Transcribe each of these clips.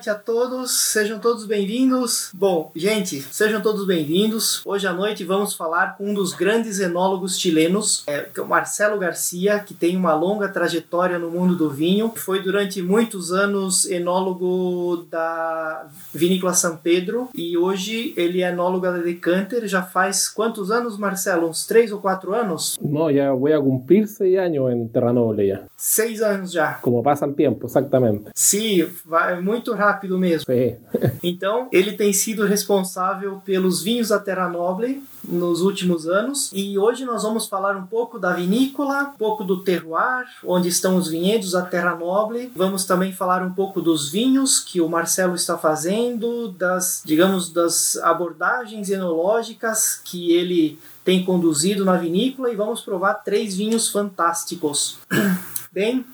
noite a todos, sejam todos bem-vindos. Bom, gente, sejam todos bem-vindos. Hoje à noite vamos falar com um dos grandes enólogos chilenos, é, é o Marcelo Garcia, que tem uma longa trajetória no mundo do vinho. Foi durante muitos anos enólogo da Vinícola São Pedro e hoje ele é enólogo da Decanter. Já faz quantos anos, Marcelo? Uns três ou quatro anos? Não, já vou cumprir seis anos em Terranova já. Seis anos já. Como passa o tempo, exatamente. Sim, vai muito rápido mesmo. Sim. então, ele tem sido responsável pelos vinhos da Terra Noble nos últimos anos e hoje nós vamos falar um pouco da vinícola, um pouco do terroir, onde estão os vinhedos da Terra Noble. Vamos também falar um pouco dos vinhos que o Marcelo está fazendo, das, digamos, das abordagens enológicas que ele tem conduzido na vinícola e vamos provar três vinhos fantásticos. Bem,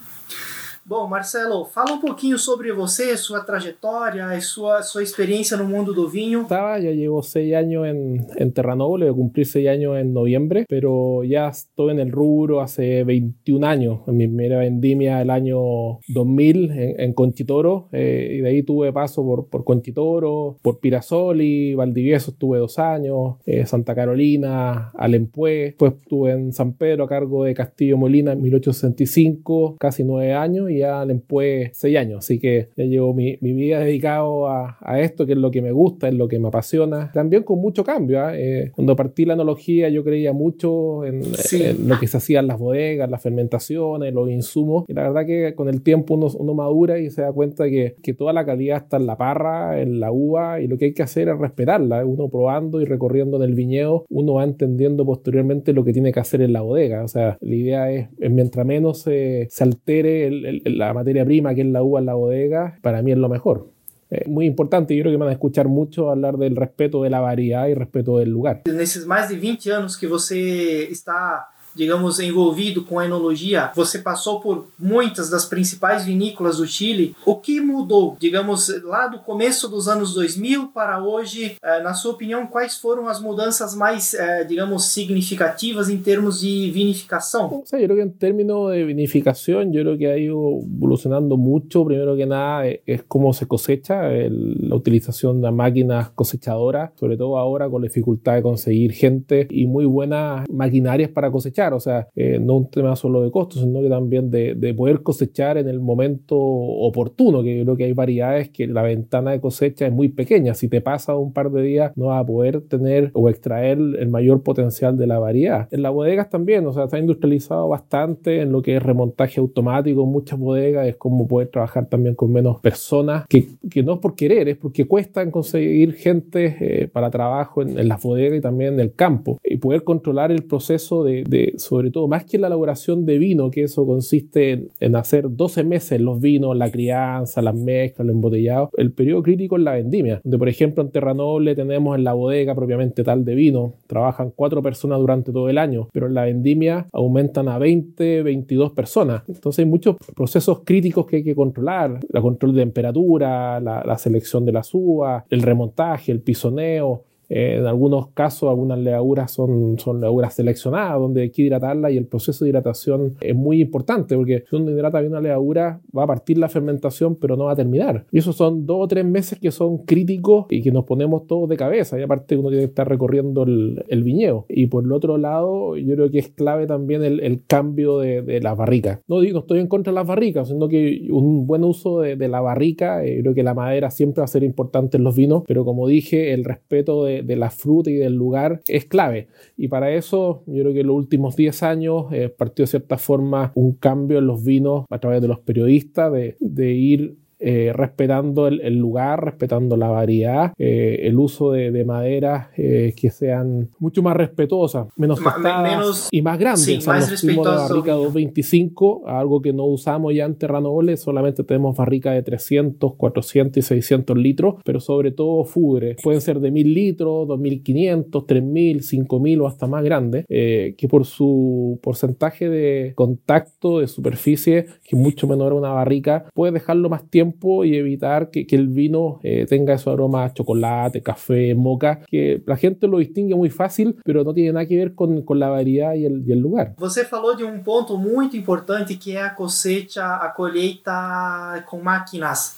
Bom, Marcelo, fala um pouquinho sobre você, sua trajetória, sua, sua experiencia en el mundo del vino. Estaba, ya llevo seis años en, en a cumplir seis años en noviembre, pero ya estoy en el rubro hace 21 años. En mi primera vendimia el año 2000 en, en Conchitoro, eh, y de ahí tuve paso por, por Conchitoro, por Pirasoli, Valdivieso estuve dos años, eh, Santa Carolina, Alempué, después estuve en San Pedro a cargo de Castillo Molina en 1865, casi nueve años, ya le empue seis años, así que ya llevo mi, mi vida dedicado a, a, esto, que es lo que me gusta, es lo que me apasiona. También con mucho cambio. ¿ah? ¿eh? cuando partí la enología yo creía mucho en, en, lo que se hacía en las bodegas, las fermentaciones, los insumos, y la verdad que con el tiempo uno, uno madura y se da cuenta que, que, toda la calidad está en la parra, en la uva, y lo que hay que hacer es respetarla. ¿eh? Uno probando y recorriendo en el viñedo, uno va entendiendo posteriormente lo que tiene que hacer en la bodega. O sea, la idea es, es mientras menos se, se altere el, el, la materia prima que es la uva en la bodega, para mí es lo mejor. Es muy importante, yo creo que van a escuchar mucho hablar del respeto de la variedad y respeto del lugar. En esos más de 20 años que você está digamos, envolvido com a enologia, você passou por muitas das principais vinícolas do Chile. O que mudou, digamos, lá do começo dos anos 2000 para hoje? Na sua opinião, quais foram as mudanças mais, digamos, significativas em termos de vinificação? O sea, yo creo que en términos de vinificación, yo creo que ha ido evolucionando mucho. Primero que nada, es cómo se cosecha, el, la utilización de máquinas cosechadoras, sobre todo ahora con la dificultad de conseguir gente y muy buenas maquinarias para cosechar o sea, eh, no un tema solo de costos, sino que también de, de, poder cosechar en el momento oportuno, que yo creo que hay variedades que la ventana de cosecha es muy pequeña, si te pasa un par de días no vas a poder tener o extraer el mayor potencial de la variedad. En las bodegas también, o sea, se ha industrializado bastante en lo que es remontaje automático en muchas bodegas, es como poder trabajar también con menos personas, que, que no es por querer, es porque cuesta conseguir gente eh, para trabajo en, en, las bodegas y también en el campo, y poder controlar el proceso de, de sobre todo, más que la elaboración de vino, que eso consiste en, en hacer 12 meses los vinos, la crianza, las mezclas, el embotellado, el periodo crítico es la vendimia, donde por ejemplo en Terranoble tenemos en la bodega propiamente tal de vino, trabajan cuatro personas durante todo el año, pero en la vendimia aumentan a 20, 22 personas. Entonces hay muchos procesos críticos que hay que controlar, la control de temperatura, la, la selección de las uvas, el remontaje, el pisoneo, eh, en algunos casos, algunas levaduras son, son levaduras seleccionadas donde hay que hidratarla y el proceso de hidratación es muy importante porque si uno hidrata bien una levadura va a partir la fermentación pero no va a terminar. Y esos son dos o tres meses que son críticos y que nos ponemos todos de cabeza y aparte uno tiene que estar recorriendo el, el viñedo. Y por el otro lado, yo creo que es clave también el, el cambio de, de las barricas. No, no estoy en contra de las barricas, sino que un buen uso de, de la barrica, eh, creo que la madera siempre va a ser importante en los vinos, pero como dije, el respeto de de, la fruta y del lugar es clave. Y para eso yo creo que en los últimos 10 años eh, partió de cierta forma un cambio en los vinos a través de los periodistas, de, de ir eh, respetando el, el, lugar, respetando la variedad, eh, el uso de, de maderas eh, que sean mucho más respetuosas, menos tostadas y más grandes. Sí, o sea, más nos fuimos de barrica 225, algo que no usamos ya en Terranole, solamente tenemos barrica de 300, 400 y 600 litros, pero sobre todo fugre. Pueden ser de 1000 litros, 2500, 3000, 5000 o hasta más grandes, que por su porcentaje de contacto de superficie, que es mucho menor a una barrica, puede dejarlo más tiempo tiempo y evitar que, que el vino eh, tenga esos aromas chocolate, café, moca, que la gente lo distingue muy fácil, pero no tiene nada que ver con, con la variedad y el, y el lugar. Você falou de um ponto muito importante que é a cosecha, a colheita com máquinas.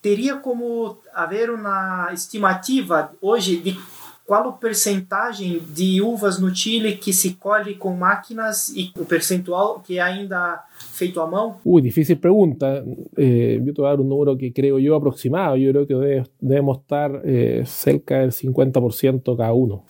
teria como haver uma estimativa hoje de qual o percentagem de uvas no Chile que se colhe com máquinas e o percentual que é ainda feito à mão? Uy, difícil pregunta. Eh, te dar un número que creo yo aproximado. Yo creo que debe, debemos estar eh, cerca del 50% cada uno.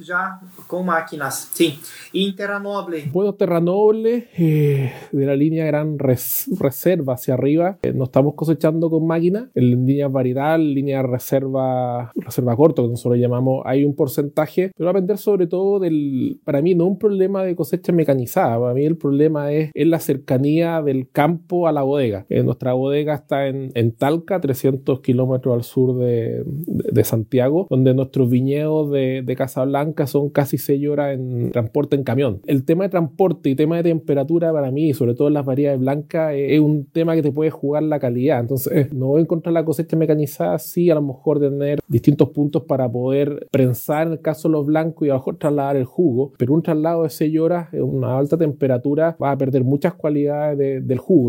Já com máquinas, sim. E em Terranoble? Bueno, Terranoble, eh, de la línea Gran res Reserva hacia arriba, eh, no estamos cosechando con máquinas. En línea variedad, línea reserva, reserva corto, que nosotros llamamos, hay un porcentaje, pero va a depender sobre todo del, para mí no un problema de cosecha mecanizada, para mí el problema es, es la cercanía del campo a la bodega. Eh, nuestra bodega está en, en Talca, 300 kilómetros al sur de, de, de, Santiago, donde nuestros viñedos de, de Casablanca son casi 6 horas en transporte en camión. El tema de transporte y tema de temperatura para mí, sobre todo en las variedades blancas, es un tema que te puede jugar la calidad. Entonces, no voy a encontrar la cosecha mecanizada, sí, a lo mejor tener distintos puntos para poder prensar en el caso de los blancos y a lo mejor trasladar el jugo, pero un traslado de 6 horas en una alta temperatura va a perder muchas cualidades de, del jugo.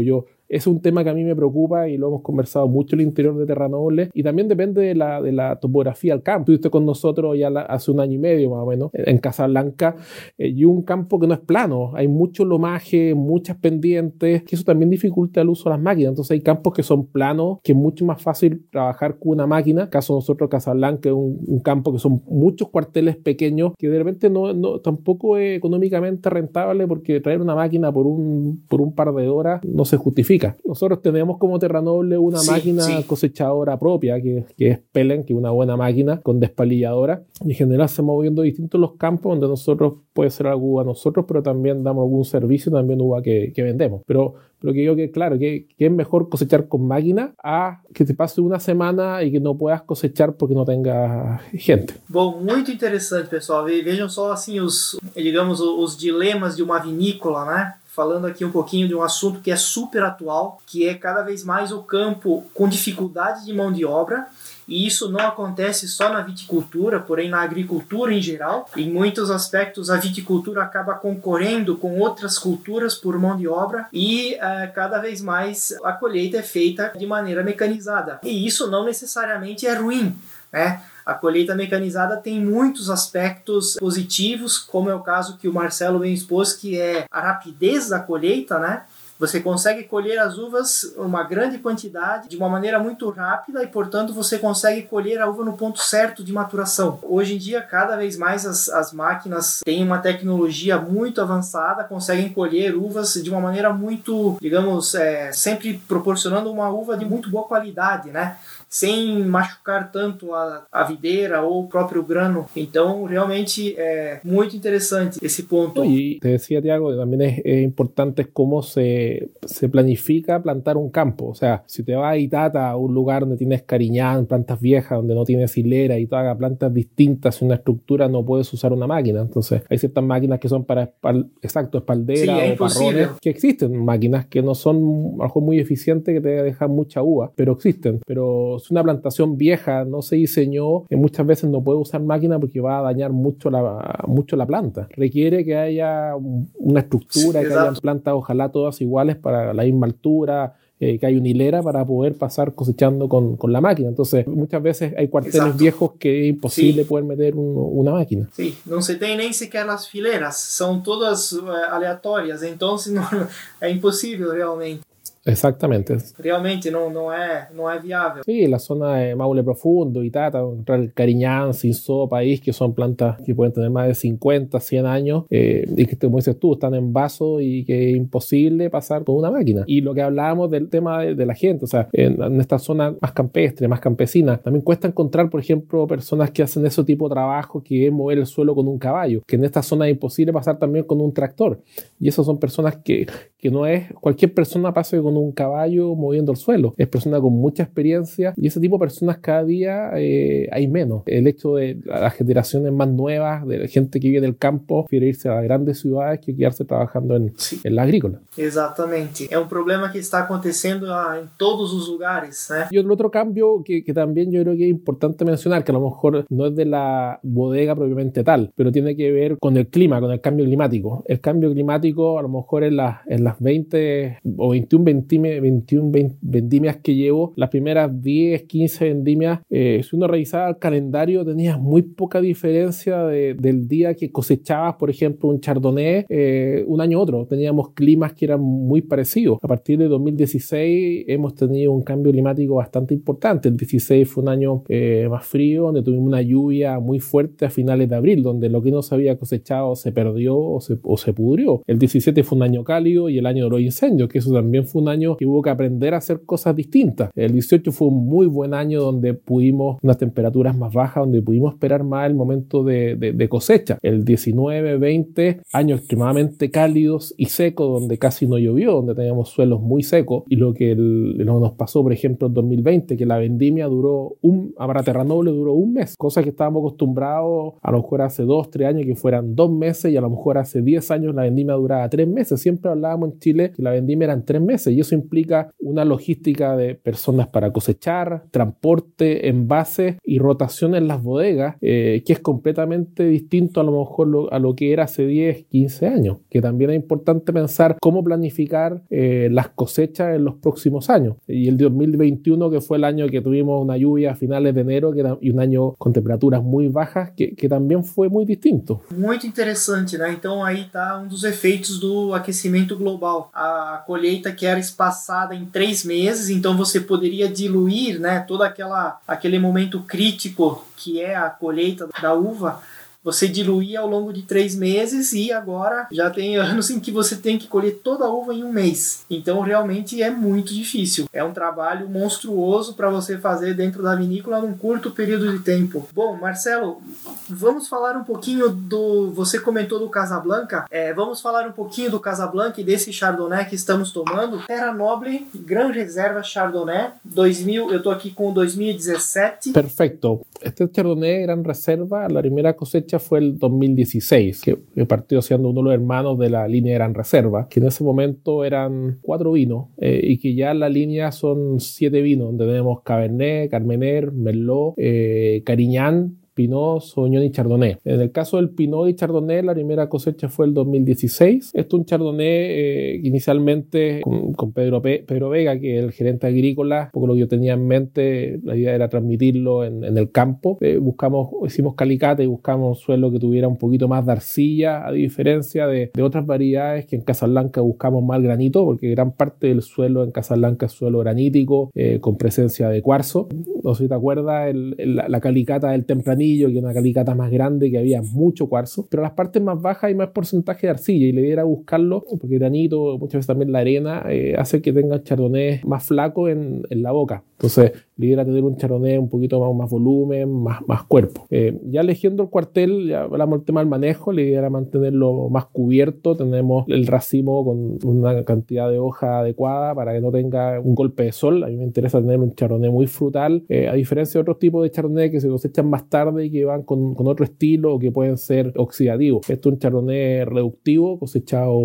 Es un tema que a mí me preocupa y lo hemos conversado mucho el interior de Terranoble y también depende de la, de la topografía del campo. Estuviste con nosotros ya hace un año y medio más o menos en Casablanca eh, y un campo que no es plano, hay mucho lomaje, muchas pendientes, que eso también dificulta el uso de las máquinas. Entonces hay campos que son planos, que es mucho más fácil trabajar con una máquina. En caso de nosotros Casablanca es un, un, campo que son muchos cuarteles pequeños que de repente no, no tampoco es económicamente rentable porque traer una máquina por un, por un par de horas no se justifica. Nosotros tenemos como Terranoble una sí, máquina sí. cosechadora propia, que, que, es Pelen, que es una buena máquina con despalilladora. Y en general se moviendo distintos los campos donde nosotros puede ser algo a nosotros, pero también damos algún servicio, también uva que, que vendemos. Pero, pero que yo que claro, que, que, es mejor cosechar con máquina a que te pase una semana y que no puedas cosechar porque no tengas gente. Bom, muito interessante, pessoal. Vejam só assim os, digamos, os dilemas de uma vinícola, né? Falando aqui um pouquinho de um assunto que é super atual, que é cada vez mais o campo com dificuldade de mão de obra. E isso não acontece só na viticultura, porém na agricultura em geral. Em muitos aspectos, a viticultura acaba concorrendo com outras culturas por mão de obra e uh, cada vez mais a colheita é feita de maneira mecanizada. E isso não necessariamente é ruim, né? A colheita mecanizada tem muitos aspectos positivos, como é o caso que o Marcelo bem expôs, que é a rapidez da colheita, né? Você consegue colher as uvas uma grande quantidade de uma maneira muito rápida e, portanto, você consegue colher a uva no ponto certo de maturação. Hoje em dia, cada vez mais as, as máquinas têm uma tecnologia muito avançada, conseguem colher uvas de uma maneira muito, digamos, é, sempre proporcionando uma uva de muito boa qualidade, né? Sem machucar tanto a, a videira ou o próprio grano. Então, realmente é muito interessante esse ponto. Y te decía, Tiago, también es, es, importante cómo se, se planifica plantar un campo. O sea, si te vas a Itata, a un lugar donde tienes cariñán, plantas viejas, donde no tienes hilera y todas plantas distintas, una estructura, no puedes usar una máquina. Entonces, hay ciertas máquinas que son para, espal, exacto, espalderas sí, o parrones, que existen máquinas que no son a lo mejor muy eficientes, que te dejan mucha uva, pero existen. Pero si una plantación vieja no se diseñó, muchas veces no puede usar máquina porque va a dañar mucho la, mucho la planta. Requiere que haya una estructura, sí, que hayan plantas ojalá todas iguales para la misma altura, eh, que hay una hilera para poder pasar cosechando con, con, la máquina. Entonces, muchas veces hay cuarteles Exacto. viejos que es imposible sí. poder meter un, una máquina. Sí, no se tem nem sequer las fileras, son todas uh, aleatórias, entonces no, é impossível realmente. Exactamente. Realmente no, no, es, no es viable. Sí, la zona de Maule Profundo, Itata, el Cariñán, Cinzó, País, que son plantas que pueden tener más de 50, 100 años eh, y que, como dices tú, están en vaso y que es imposible pasar con una máquina. Y lo que hablábamos del tema de, de la gente, o sea, en, en, esta zona más campestre, más campesina, también cuesta encontrar, por ejemplo, personas que hacen ese tipo de trabajo que es mover el suelo con un caballo, que en esta zona es imposible pasar también con un tractor. Y esas son personas que, que no es cualquier persona pase con un caballo moviendo el suelo. Es persona con mucha experiencia y ese tipo de personas cada día eh, hay menos. El hecho de las generaciones más nuevas, de la gente que vive del campo, prefiere irse a las grandes ciudades que quedarse trabajando en, sí. en la agrícola. Exatamente. É um problema que está acontecendo em todos os lugares. Né? Y otro cambio que, que también yo creo que es importante mencionar, que a lo mejor no es de la bodega propiamente tal, pero tiene que ver con el clima, con el cambio climático. El cambio climático a lo mejor en, en las las 20 o 21, 21 vendimias que llevo, las primeras 10, 15 vendimias, eh, si uno revisaba el calendario, tenías muy poca diferencia del día que cosechabas, por ejemplo, un chardonnay eh, un año otro. Teníamos climas que eran muy parecidos. A partir de 2016 hemos tenido un cambio climático bastante importante. El 16 fue un año eh, más frío, donde tuvimos una lluvia muy fuerte a finales de abril, donde lo que no se había cosechado se perdió o se, o se pudrió. El 17 fue un año cálido y el año de los incendios, que eso también fue un año que hubo que aprender a hacer cosas distintas. El 18 fue un muy buen año donde pudimos unas temperaturas más bajas, donde pudimos esperar más el momento de, cosecha. El 19, 20, años extremadamente cálidos y secos, donde casi no llovió, donde teníamos suelos muy secos. Y lo que nos pasó, por ejemplo, en 2020, que la vendimia duró un, para Terranoble duró un mes, cosa que estábamos acostumbrados a lo mejor hace dos, tres años que fueran dos meses y a lo mejor hace 10 años la vendimia duraba tres meses. Siempre hablábamos en Chile que la vendimia eran tres meses y eso implica una logística de personas para cosechar, transporte, envase y rotación en las bodegas, eh, que es completamente distinto a lo mejor a lo que era hace 10, 15 años. Que también es importante pensar cómo planificar eh, las cosechas en los próximos años. Y el 2021, que fue el año que tuvimos una lluvia a finales de enero que y un año con temperaturas muy bajas, que, que también fue muy distinto. Muy interesante, né? Então aí tá um dos efeitos do aquecimento global. A colheita que era espaçada em três meses, então você poderia diluir, né, todo aquela aquele momento crítico que é a colheita da uva você diluía ao longo de três meses e agora já tem anos em que você tem que colher toda a uva em um mês. Então realmente é muito difícil. É um trabalho monstruoso para você fazer dentro da vinícola num curto período de tempo. Bom, Marcelo, vamos falar um pouquinho do. Você comentou do Casablanca. É, vamos falar um pouquinho do Casablanca e desse Chardonnay que estamos tomando. Terra Noble, Gran Reserva Chardonnay 2000. Eu estou aqui com 2017. Perfeito. Este Chardonnay Gran Reserva, a primeira cosecha fue el 2016, que, partió siendo uno de los hermanos de la línea Gran Reserva, que en ese momento eran cuatro vinos eh, y que ya en la línea son siete vinos, donde tenemos Cabernet, Carmener, Merlot, eh, Cariñán, Pinot, Sauvignon y Chardonnay. En el caso del Pinot y Chardonnay, la primera cosecha fue el 2016. Esto es un Chardonnay eh, inicialmente con, Pedro, Pedro Vega, que es el gerente agrícola, porque lo que yo tenía en mente, la idea era transmitirlo en, el campo. Eh, buscamos, hicimos calicate y buscamos suelo que tuviera un poquito más de arcilla, a diferencia de, otras variedades que en Casablanca buscamos más granito, porque gran parte del suelo en Casablanca es suelo granítico, eh, con presencia de cuarzo. No sé si te acuerdas, la, la calicata del tempranillo que una calicata más grande, que había mucho cuarzo, pero las partes más bajas hay más porcentaje de arcilla y le diera buscarlo, porque granito, muchas veces también la arena, eh, hace que tenga chardonnay más flaco en, en la boca. Entonces, le tener un chardonnay un poquito más, más volumen, más, más cuerpo. Eh, ya eligiendo el cuartel, ya hablamos del tema del manejo, le idea mantenerlo más cubierto. Tenemos el racimo con una cantidad de hoja adecuada para que no tenga un golpe de sol. A mí me interesa tener un chardonnay muy frutal, eh, a diferencia de otros tipos de chardonnay que se cosechan más tarde y que van con, con otro estilo o que pueden ser oxidativos. Esto es un chardonnay reductivo, cosechado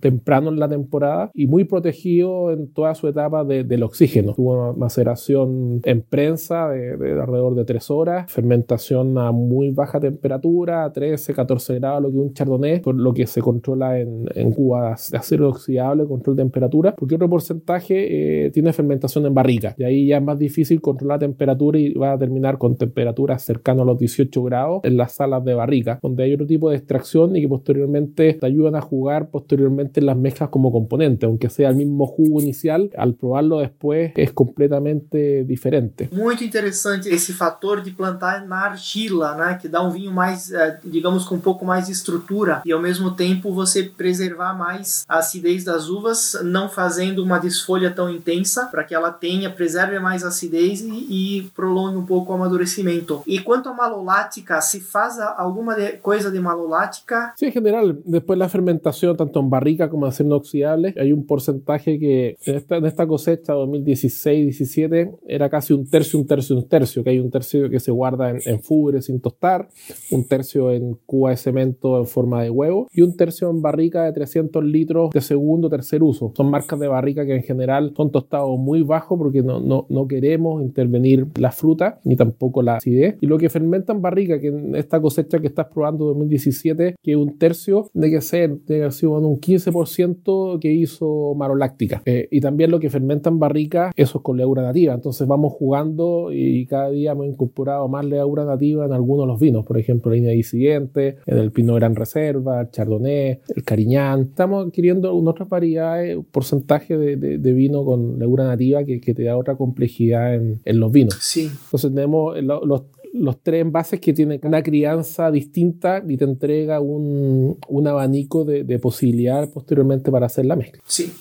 temprano en la temporada y muy protegido en toda su etapa de, del oxígeno. Tuvo maceración en prensa de, alrededor de 3 horas, fermentación a muy baja temperatura, 13, 14 grados, lo que un chardonnay, por lo que se controla en, en cubas de acero oxidable, control de temperatura, porque otro porcentaje eh, tiene fermentación en barrica, y ahí ya es más difícil controlar la temperatura y va a terminar con temperaturas cercanas a los 18 grados en las salas de barrica, donde hay otro tipo de extracción y que posteriormente te ayudan a jugar posteriormente en las mezclas como componente, aunque sea el mismo jugo inicial, al probarlo después es completamente diferente diferente. Muito interessante esse fator de plantar na argila, né, que dá um vinho mais, é, digamos, com um pouco mais de estrutura e ao mesmo tempo você preservar mais a acidez das uvas, não fazendo uma desfolha tão intensa para que ela tenha, preserve mais a acidez e, e, prolongue um pouco o amadurecimento. E quanto a malolática, se faz alguma de, coisa de malolática? Sí, en general, después de la fermentación, tanto en barrica como acero inoxidable, hay un porcentaje que en esta, en esta cosecha 2016-17 2017 era casi un tercio, un tercio, un tercio, que hay un tercio que se guarda en, en sin tostar, un tercio en cuba de cemento en forma de huevo y un tercio en barrica de 300 litros de segundo o tercer uso. Son marcas de barrica que en general son tostados muy bajos porque no, no, no queremos intervenir la fruta ni tampoco la acidez. Y lo que fermenta en barrica, que en esta cosecha que estás probando 2017, que un tercio de que ser, de que sido un 15% que hizo maroláctica. Eh, y también lo que fermenta en barrica, eso es con levadura nativa. Entonces vamos jugando y cada día hemos incorporado más levadura nativa en algunos de los vinos. Por ejemplo, la línea siguiente, en el Pinot Gran Reserva, el Chardonnay, el Cariñán. Estamos adquiriendo otras variedades, porcentaje de, de, vino con levadura nativa que, que, te da otra complejidad en, en los vinos. Sí. Entonces tenemos los los tres envases que tienen una crianza distinta y te entrega un, un abanico de, de posibilidades posteriormente para hacer la mezcla. Sí.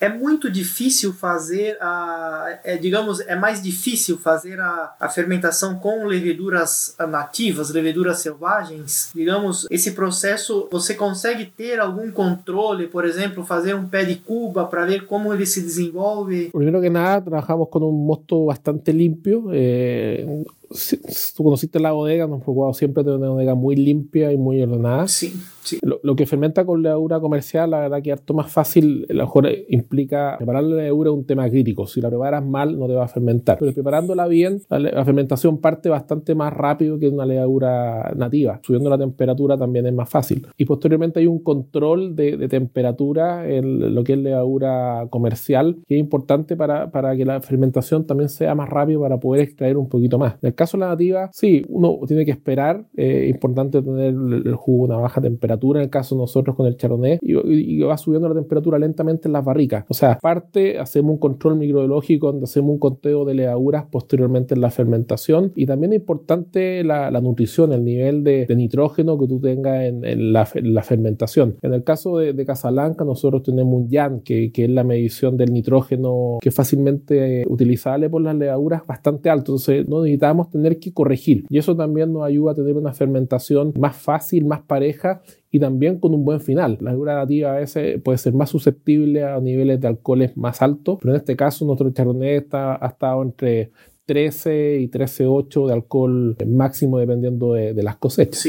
É muito difícil fazer a, é, digamos, é mais difícil fazer a, a fermentação com leveduras nativas, leveduras selvagens. Digamos, esse processo você consegue ter algum controle, por exemplo, fazer um pé de cuba para ver como ele se desenvolve. Primeiro que nada, trabajamos com um mosto bastante limpio. Eh, si, tú conociste la bodega, nos preocupado siempre de una bodega muy limpia y muy ordenada. Sí, sí. Lo, lo, que fermenta con levadura comercial, la verdad que harto más fácil, a lo mejor implica preparar la levadura es un tema crítico. Si la preparas mal, no te va a fermentar. Pero preparándola bien, la, la fermentación parte bastante más rápido que una levadura nativa. Subiendo la temperatura también es más fácil. Y posteriormente hay un control de, de temperatura en lo que es levadura comercial, que es importante para, para que la fermentación también sea más rápido para poder extraer un poquito más caso de la nativa, sí, uno tiene que esperar. Es eh, importante tener el jugo a una baja temperatura. En el caso de nosotros con el chardonnay, y, va subiendo la temperatura lentamente en las barricas. O sea, aparte, hacemos un control microbiológico donde hacemos un conteo de levaduras posteriormente en la fermentación. Y también es importante la, nutrición, el nivel de, nitrógeno que tú tengas en, la, en, la, fermentación. En el caso de, de Casablanca, nosotros tenemos un YAN, que, es la medición del nitrógeno que es fácilmente utilizable por las levaduras bastante alto. Entonces, no necesitamos tener que corregir. Y eso también nos ayuda a tener una fermentación más fácil, más pareja y también con un buen final. La levadura nativa a veces puede ser más susceptible a niveles de alcoholes más altos, pero en este caso nuestro chardonnay está, ha estado entre 13 y 13,8 de alcohol máximo dependiendo de, las cosechas.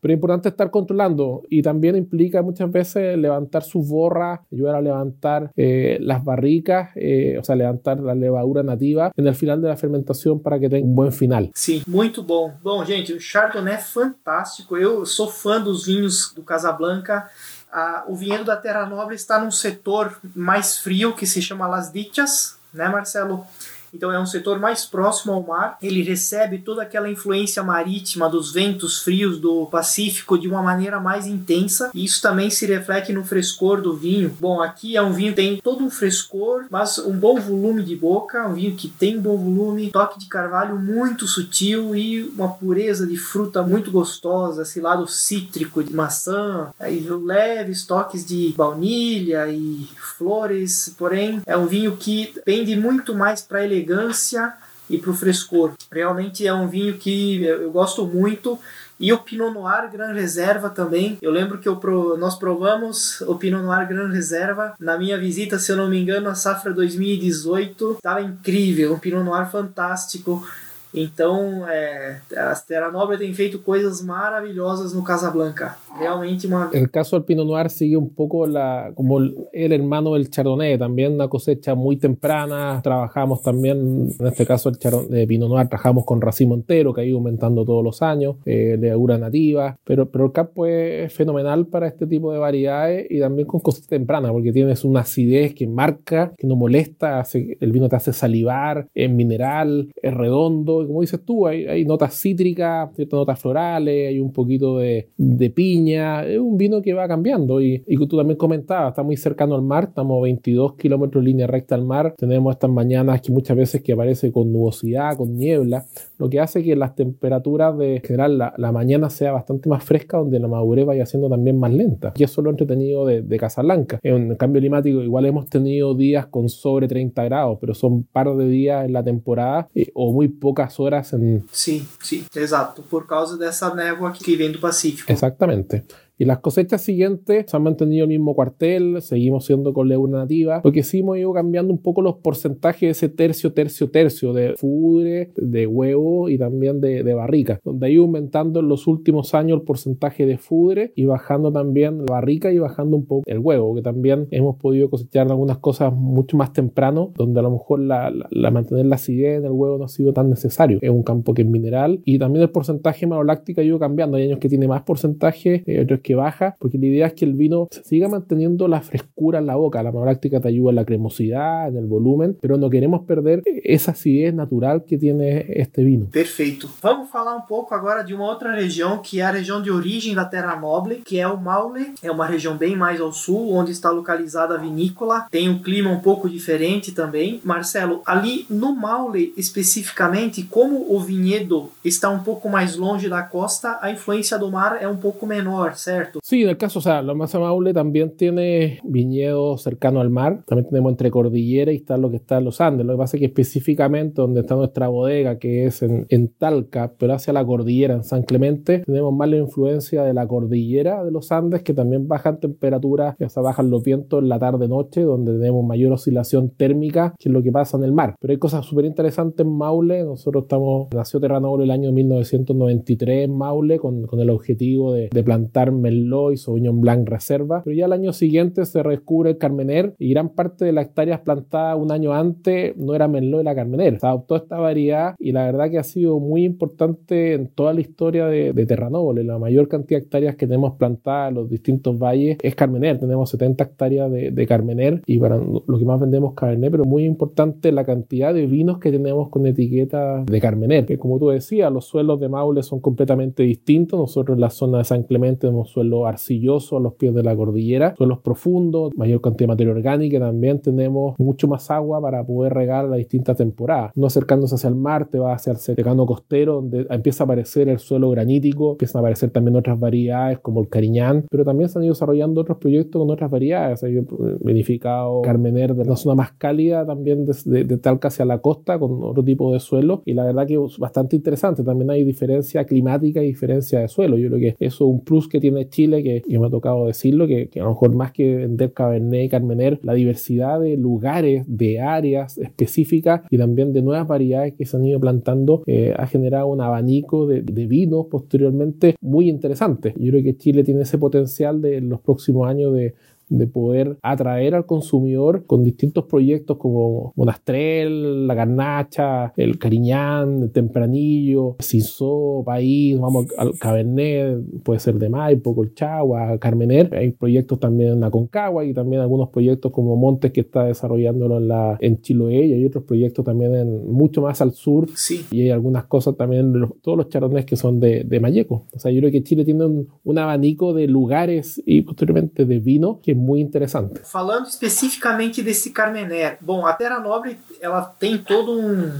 Pero importante estar controlando y también implica muchas veces levantar sus borras, ayudar a levantar eh, las barricas, eh, o sea, levantar la levadura nativa en el final de la fermentación para que tenga um bom final. Sim, muito bom. Bom, gente, o Chardonnay é fantástico. Eu sou fã dos vinhos do Casablanca. Ah, o vinhedo da Terra Nobre está num setor mais frio que se chama Las Dichas, né, Marcelo? Então é um setor mais próximo ao mar. Ele recebe toda aquela influência marítima dos ventos frios do Pacífico de uma maneira mais intensa, e isso também se reflete no frescor do vinho. Bom, aqui é um vinho que tem todo um frescor, mas um bom volume de boca, um vinho que tem um bom volume, toque de carvalho muito sutil e uma pureza de fruta muito gostosa, esse lado cítrico de maçã, aí leves toques de baunilha e flores, porém é um vinho que pende muito mais para ele elegância e para o frescor. Realmente é um vinho que eu gosto muito. E o Pinot Noir Gran Reserva também. Eu lembro que eu pro, nós provamos o Pinot Noir Gran Reserva na minha visita, se eu não me engano, a safra 2018. Estava incrível, um Pinot Noir fantástico. Então, é, a Terra Nobre tem feito coisas maravillosas no Casablanca. Realmente una... El caso del Pinot Noir sigue un poco la, como el, hermano del Chardonnay, también una cosecha muy temprana. Trabajamos también, en este caso el Chardonnay, de Pinot Noir, trabajamos con racimo entero, que ha ido aumentando todos los años, eh, de agura nativa. Pero el campo es fenomenal para este tipo de variedades y también con cosecha temprana, porque tienes una acidez que marca, que no molesta, hace, el vino te hace salivar, es mineral, es redondo como dices tú, hay, hay notas cítricas, ciertas notas florales, hay un poquito de, de, piña, es un vino que va cambiando y, tú también comentabas, está muy cercano al mar, estamos a 22 kilómetros línea recta al mar, tenemos estas mañanas que muchas veces que aparece con nubosidad, con niebla, lo que hace que las temperaturas de general la, la mañana sea bastante más fresca, donde la madurez vaya siendo también más lenta. Y eso es lo entretenido de, de Casablanca. En el cambio climático igual hemos tenido días con sobre 30 grados, pero son par de días en la temporada eh, o muy pocas horas en... Sí, sí, exacto, por causa dessa névoa que vem do Pacífico. Exactamente. Y las cosechas siguientes se han mantenido el mismo cuartel, seguimos siendo con levura nativa, porque sí hemos ido cambiando un poco los porcentajes de ese tercio, tercio, tercio de fudre, de huevo y también de, de barrica, donde ha ido aumentando en los últimos años el porcentaje de fudre y bajando también la barrica y bajando un poco el huevo, que también hemos podido cosechar algunas cosas mucho más temprano, donde a lo mejor la, la, mantener la acidez en el huevo no ha sido tan necesario. Es un campo que es mineral y también el porcentaje maloláctico ha ido cambiando. Hay años que tiene más porcentaje, hay otros que baja, porque la idea es que el vino siga manteniendo la frescura en la boca. La maloláctica te ayuda en la cremosidad, en el volumen, pero no queremos perder esa acidez natural que tiene este vino. Perfeito. Vamos falar um pouco agora de uma outra região que é a região de origem da Terra Noble, que é o Maule. É uma região bem mais ao sul, onde está localizada a vinícola. Tem um clima um pouco diferente também. Marcelo, ali no Maule especificamente, como o vinhedo está um pouco mais longe da costa, a influência do mar é um pouco menor, certo? Sí, en el caso, o sea, la masa Maule también tiene viñedos cercano al mar. También tenemos entre cordillera y está lo que está en los Andes. Lo que pasa es que específicamente donde está nuestra bodega, que es en, en Talca, pero hacia la cordillera, en San Clemente, tenemos más la influencia de la cordillera de los Andes, que también bajan temperaturas, o sea, bajan los vientos en la tarde-noche, donde tenemos mayor oscilación térmica, que es lo que pasa en el mar. Pero hay cosas súper interesantes en Maule. Nosotros estamos, nació Terranova el año 1993 en Maule, con, con el objetivo de, de plantar Merlot y Sauvignon Blanc Reserva. Pero ya el año siguiente se descubre el Carmener y gran parte de las hectáreas plantadas un año antes no era Merlot, era Carmener. Se adoptó esta variedad y la verdad que ha sido muy importante en toda la historia de, de Terranova. La mayor cantidad de hectáreas que tenemos plantadas en los distintos valles es Carmener. Tenemos 70 hectáreas de, de Carmener y para lo que más vendemos Cabernet, pero muy importante la cantidad de vinos que tenemos con etiqueta de Carmener. Que como tú decías, los suelos de Maule son completamente distintos. Nosotros en la zona de San Clemente tenemos suelo arcilloso a los pies de la cordillera, suelos profundos, mayor cantidad de materia orgánica también tenemos mucho más agua para poder regar las distintas temporadas. No acercándose hacia el mar, te vas hacia el secano costero, donde empieza a aparecer el suelo granítico, empiezan a aparecer también otras variedades como el cariñán, pero también se han ido desarrollando otros proyectos con otras variedades. Hay verificado Carmener de la zona más cálida también de, de, Talca hacia la costa con otro tipo de suelo y la verdad que es bastante interesante. También hay diferencia climática y diferencia de suelo. Yo creo que eso es un plus que tiene Chile, que, me ha tocado decirlo, que, a lo mejor más que vender Cabernet y Carmener, la diversidad de lugares, de áreas específicas y también de nuevas variedades que se han ido plantando eh, ha generado un abanico de, de vinos posteriormente muy interesante. Yo creo que Chile tiene ese potencial de los próximos años de de poder atraer al consumidor con distintos proyectos como Monastrel, La Garnacha, el Cariñán, el Tempranillo, Cinzó, País, vamos al Cabernet, puede ser de Maipo, Colchagua, Carmener. Hay proyectos también en la Concagua y también algunos proyectos como Montes que está desarrollándolo en, la, en Chiloé y hay otros proyectos también en, mucho más al sur. Sí. Y hay algunas cosas también, los, todos los charones que son de, de Mayeco. O sea, yo creo que Chile tiene un, un abanico de lugares y posteriormente de vino que muito interessante. Falando especificamente desse Carmener, bom, a Terra Nobre ela tem todo um,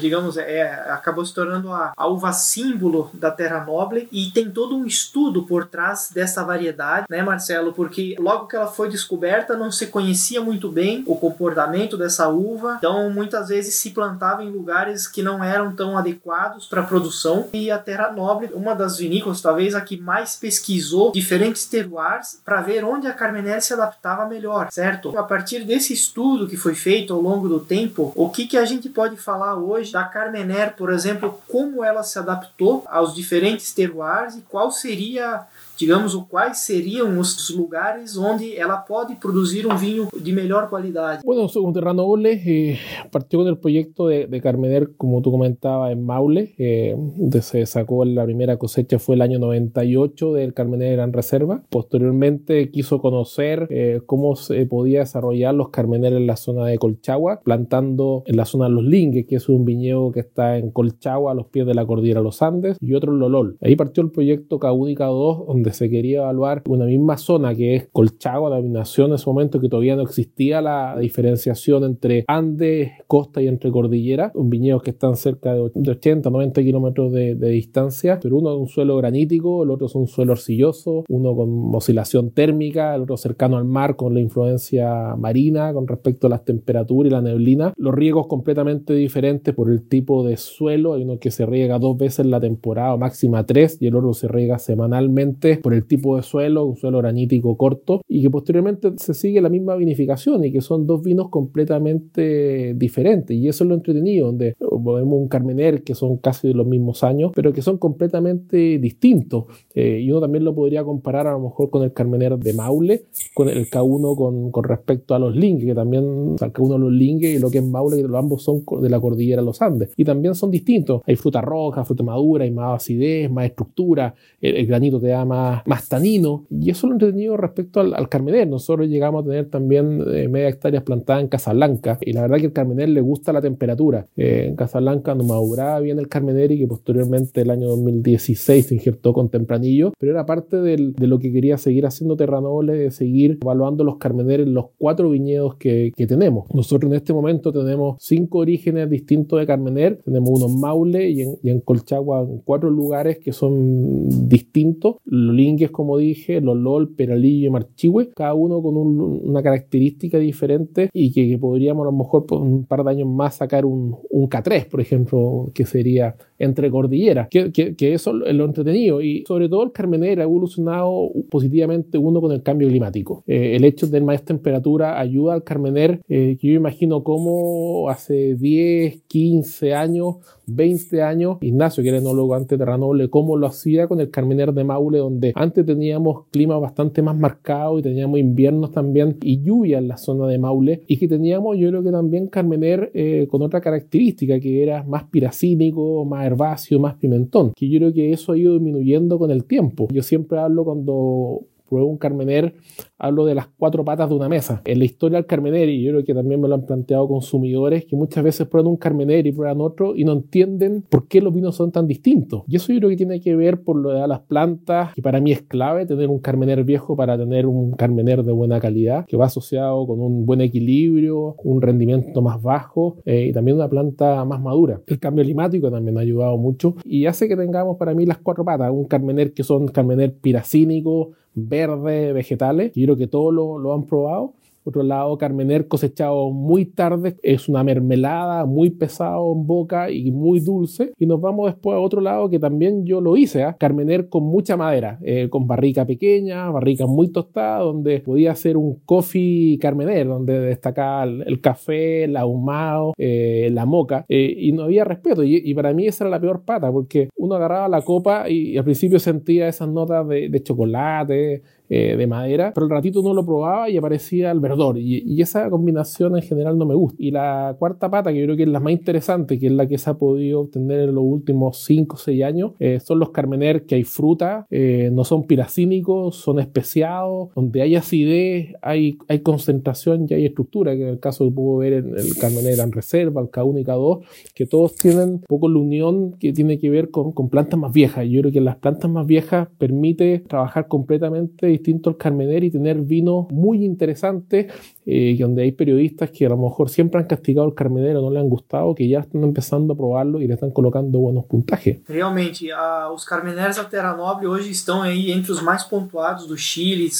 digamos, é, acabou se tornando a, a uva símbolo da Terra Nobre e tem todo um estudo por trás dessa variedade, né, Marcelo? Porque logo que ela foi descoberta não se conhecia muito bem o comportamento dessa uva, então muitas vezes se plantava em lugares que não eram tão adequados para produção e a Terra Nobre, uma das vinícolas, talvez a que mais pesquisou diferentes terroirs para ver onde a Carmener se adaptava melhor, certo? A partir desse estudo que foi feito ao longo do tempo, o que, que a gente pode falar hoje da Carmener, por exemplo, como ela se adaptou aos diferentes terroirs e qual seria digamos, quais seriam os lugares onde ela pode producir um vinho de melhor qualidade. Bueno, con Terranoble eh, partió con el proyecto de, de, Carmener, como tú comentabas, en Maule, eh, donde se sacó la primera cosecha fue el año 98 del Carmener Gran Reserva. Posteriormente quiso conocer eh, cómo se podía desarrollar los Carmener en la zona de Colchagua, plantando en la zona de Los Lingues, que es un viñedo que está en Colchagua, a los pies de la cordillera los Andes, y otro en Lolol. Ahí partió el proyecto Caúdica 2, donde se quería evaluar una misma zona que es Colchagua, la nación en ese momento que todavía no existía la diferenciación entre Andes, costa y entre cordillera, un viñedos que están cerca de 80, 90 kilómetros de, distancia, pero uno es un suelo granítico, el otro es un suelo arcilloso, uno con oscilación térmica, el otro cercano al mar con la influencia marina con respecto a las temperaturas y la neblina, los riegos completamente diferentes por el tipo de suelo, hay uno que se riega dos veces en la temporada, máxima tres, y el otro se riega semanalmente por el tipo de suelo, un suelo granítico corto, y que posteriormente se sigue la misma vinificación y que son dos vinos completamente diferentes. Y eso es lo entretenido, donde vemos un Carmener que son casi de los mismos años, pero que son completamente distintos. Eh, y uno también lo podría comparar a lo mejor con el Carmener de Maule, con el K1 con, con respecto a los Lingue, que también, o sea, el K1 los Lingue y lo que es Maule, que los ambos son de la cordillera de los Andes. Y también son distintos. Hay fruta roja, fruta madura, hay más acidez, más estructura, el, granito te da más, más, tanino. Y eso lo entretenido respecto al, al Carmener. Nosotros llegamos a tener también eh, media hectáreas plantadas en Casablanca. Y la verdad que el Carmener le gusta la temperatura. Eh, en Casablanca no maduraba bien el Carmener y que posteriormente el año 2016 se injertó con tempranillo. Pero era parte del, de lo que quería seguir haciendo Terranoble, de seguir evaluando los Carmener en los cuatro viñedos que, que tenemos. Nosotros en este momento tenemos cinco orígenes distintos de Carmener. Tenemos unos Maule y en, y en Colchagua cuatro lugares que son distintos. Los Lingues, como dije, los LOL, Peralillo y Marchihue, cada uno con una característica diferente y que, podríamos a lo mejor por un par de años más sacar un, un K3, por ejemplo, que sería entre cordilleras, que, que, eso es lo entretenido y sobre todo el Carmener ha evolucionado positivamente uno con el cambio climático. Eh, el hecho de más temperatura ayuda al Carmener, eh, que yo imagino como hace 10, 15 años 20 años, Ignacio, que era enólogo antes de Terranoble, cómo lo hacía con el Carmener de Maule, donde antes teníamos clima bastante más marcado y teníamos inviernos también y lluvia en la zona de Maule, y que teníamos, yo creo que también Carmener eh, con otra característica, que era más piracínico, más herbáceo, más pimentón, que yo creo que eso ha ido disminuyendo con el tiempo. Yo siempre hablo cuando pruebo un Carmener hablo de las cuatro patas de una mesa. En la historia del Carmener, y yo creo que también me lo han planteado consumidores, que muchas veces prueban un Carmener y prueban otro y no entienden por qué los vinos son tan distintos. Y eso yo creo que tiene que ver por lo de las plantas, y para mí es clave tener un Carmener viejo para tener un Carmener de buena calidad, que va asociado con un buen equilibrio, un rendimiento más bajo eh, y también una planta más madura. El cambio climático también ha ayudado mucho y hace que tengamos para mí las cuatro patas, un Carmener que son Carmener piracínico, verde, vegetales, y creo que todos lo, lo han probado otro lado, Carmener cosechado muy tarde, es una mermelada muy pesado en boca y muy dulce. Y nos vamos después a otro lado que también yo lo hice, ¿eh? Carmener con mucha madera, eh, con barrica pequeña, barrica muy tostada, donde podía hacer un coffee Carmener, donde destacaba el, café, el ahumado, eh, la moca, eh, y no había respeto. Y, para mí esa era la peor pata, porque uno agarraba la copa y, al principio sentía esas notas de chocolate, eh, de madera, pero el ratito uno lo probaba y aparecía el verdor. Y, esa combinación en general no me gusta. Y la cuarta pata, que yo creo que es la más interesante, que es la que se ha podido obtener en los últimos 5 o 6 años, eh, son los carmener que hay fruta, eh, no son piracínicos, son especiados, donde hay acidez, hay, concentración y hay estructura, que en el caso que puedo ver en el carmener en reserva, el K1 y K2, que todos tienen un poco la unión que tiene que ver con, con plantas más viejas. Yo creo que las plantas más viejas permite trabajar completamente distinto al Carmener y tener vinos muy interesantes, eh, donde hay periodistas que a lo mejor siempre han castigado el Carmener o no le han gustado, que ya están empezando a probarlo y le están colocando buenos puntajes. Realmente, os Carmeners da Terra Nobre hoje estão aí entre os mais pontuados do Chile,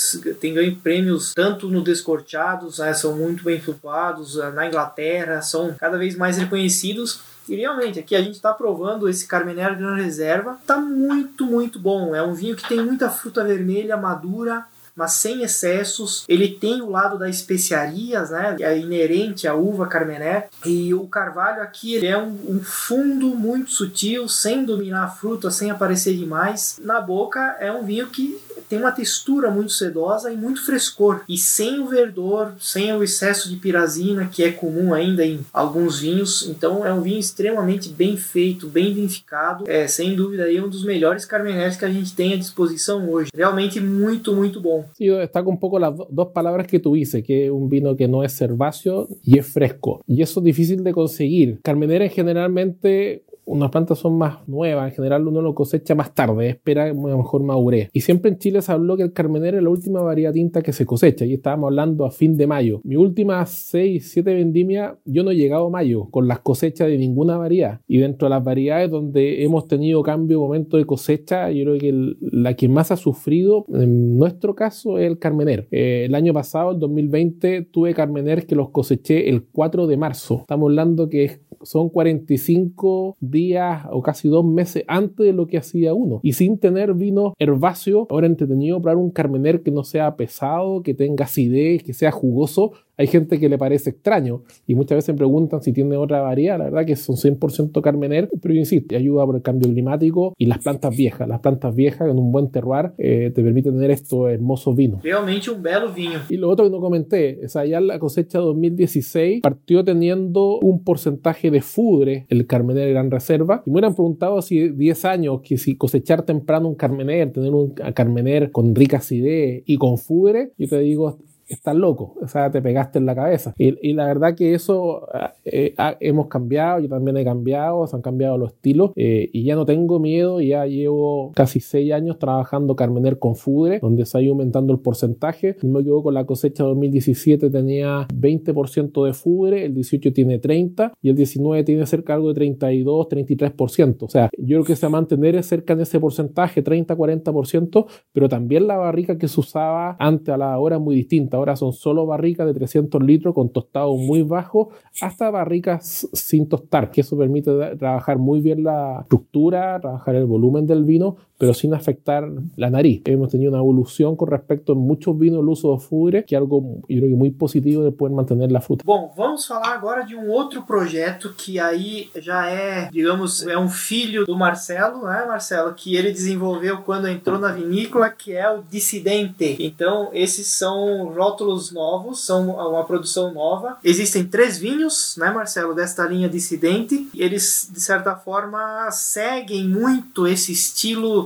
tem ganho prêmios tanto no Descorteados, né, são muito bem flutuados, na Inglaterra, são cada vez mais reconhecidos. E realmente, aqui a gente está provando esse Carmenère Gran Reserva. Tá muito, muito bom. É um vinho que tem muita fruta vermelha madura, mas sem excessos. Ele tem o lado das especiarias, né? É inerente à uva Carmené. E o carvalho aqui é um, um, fundo muito sutil, sem dominar a fruta, sem aparecer demais. Na boca é um vinho que tem uma textura muito sedosa e muito frescor. E sem o verdor, sem o excesso de pirazina, que é comum ainda em alguns vinhos. Então é um vinho extremamente bem feito, bem vinificado. É, sem dúvida, aí um dos melhores carmenés que a gente tem à disposição hoje. Realmente muito, muito bom. Yo destaco un poco las dos palabras que tú dices, que es un vino que no es herbáceo y es fresco. Y eso es difícil de conseguir. Carmenera generalmente unas plantas son más nuevas, en general uno lo cosecha más tarde, espera a lo mejor madurez. Y siempre en Chile se habló que el Carmenero es la última variedad tinta que se cosecha, y estábamos hablando a fin de mayo. Mi última 6, 7 vendimias, yo no he llegado a mayo con las cosechas de ninguna variedad. Y dentro de las variedades donde hemos tenido cambio, momento de cosecha, yo creo que la que más ha sufrido en nuestro caso es el Carmener. Eh, el año pasado, el 2020, tuve Carmener que los coseché el 4 de marzo. Estamos hablando que es son 45 días o casi dos meses antes de lo que hacía uno. Y sin tener vino herbáceo, ahora entretenido probar un carmener que no sea pesado, que tenga acidez, que sea jugoso, hay gente que le parece extraño y muchas veces me preguntan si tiene otra variedad. La verdad que son 100% Carmener, pero insisto, ayuda por el cambio climático y las plantas viejas. Las plantas viejas en un buen terroir eh, te permiten tener estos hermosos vinos. Realmente un bello vino. Y lo otro que no comenté, es allá la cosecha 2016 partió teniendo un porcentaje de fudre el Carmener Gran Reserva. Y me hubieran preguntado si 10 años, que si cosechar temprano un Carmener, tener un Carmener con rica acidez y con fudre, yo te digo, estás loco, o sea, te pegaste en la cabeza. Y, la verdad que eso eh, hemos cambiado, yo también he cambiado, se han cambiado los estilos eh, y ya no tengo miedo, ya llevo casi seis años trabajando Carmener con Fudre, donde se ha ido aumentando el porcentaje. No me equivoco, la cosecha 2017 tenía 20% de Fudre, el 18 tiene 30 y el 19 tiene cerca algo de 32, 33%. O sea, yo creo que se va a mantener cerca de ese porcentaje, 30, 40%, pero también la barrica que se usaba antes a la hora es muy distinta ahora son solo barricas de 300 litros con tostado muy bajo hasta barricas sin tostar, que eso permite trabajar muy bien la estructura, trabajar el volumen del vino, pero sin afectar la nariz. Hemos tenido una evolución con respecto en muchos vinos el uso de fudre, que es algo yo creo que muy positivo de poder mantener la fruta. Bom, vamos falar agora de um outro projeto que aí já é, digamos, é um filho do Marcelo, né, Marcelo, que ele desenvolveu quando entrou na vinícola, que é o Dissidente. Então, esses são rótulos novos, são uma produção nova. Existem três vinhos, né, Marcelo, desta linha Dissidente. Eles, de certa forma, seguem muito esse estilo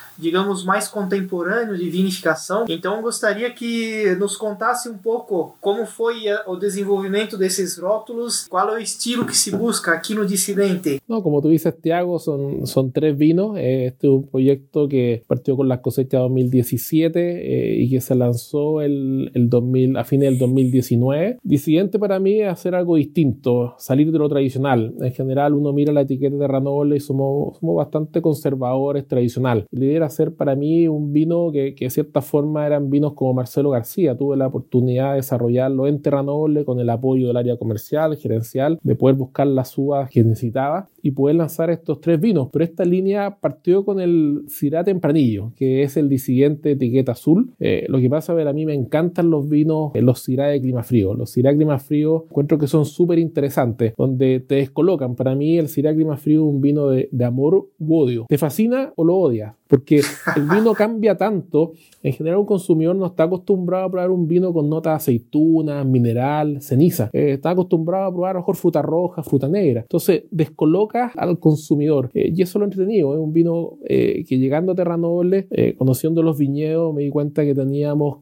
digamos, mais contemporâneo de vinificação. Então gostaria que nos contasse um pouco como foi o desenvolvimento desses rótulos, qual é o estilo que se busca aqui no Dissidente. No, como tú dices, Tiago, son, tres vinos. Este es un proyecto que partió con la cosecha 2017 eh, y que se lanzó el, el 2000, a fines del 2019. Dissidente para mí es hacer algo distinto, salir de lo tradicional. En general uno mira la etiqueta de Ranoble y somos, somos bastante conservadores, tradicional. La idea ser para mí un vino que, que, de cierta forma eran vinos como Marcelo García. Tuve la oportunidad de desarrollarlo en Terranoble con el apoyo del área comercial, gerencial, de poder buscar las uvas que necesitaba y poder lanzar estos tres vinos. Pero esta línea partió con el Syrah Tempranillo, que es el siguiente etiqueta azul. Eh, lo que pasa, a ver, a mí me encantan los vinos, eh, los Syrah de clima frío. Los Syrah de clima frío encuentro que son súper interesantes, donde te descolocan. Para mí el Syrah de clima frío es un vino de, de amor u odio. ¿Te fascina o lo odias? Porque el vino cambia tanto. En general, un consumidor no está acostumbrado a probar un vino con notas de aceituna, mineral, ceniza. Eh, está acostumbrado a probar a lo mejor fruta roja, fruta negra. Entonces, descoloca al consumidor. Eh, y eso lo entretenido. Es un vino eh, que llegando a Terra Noble, conociendo los viñedos, me di cuenta que teníamos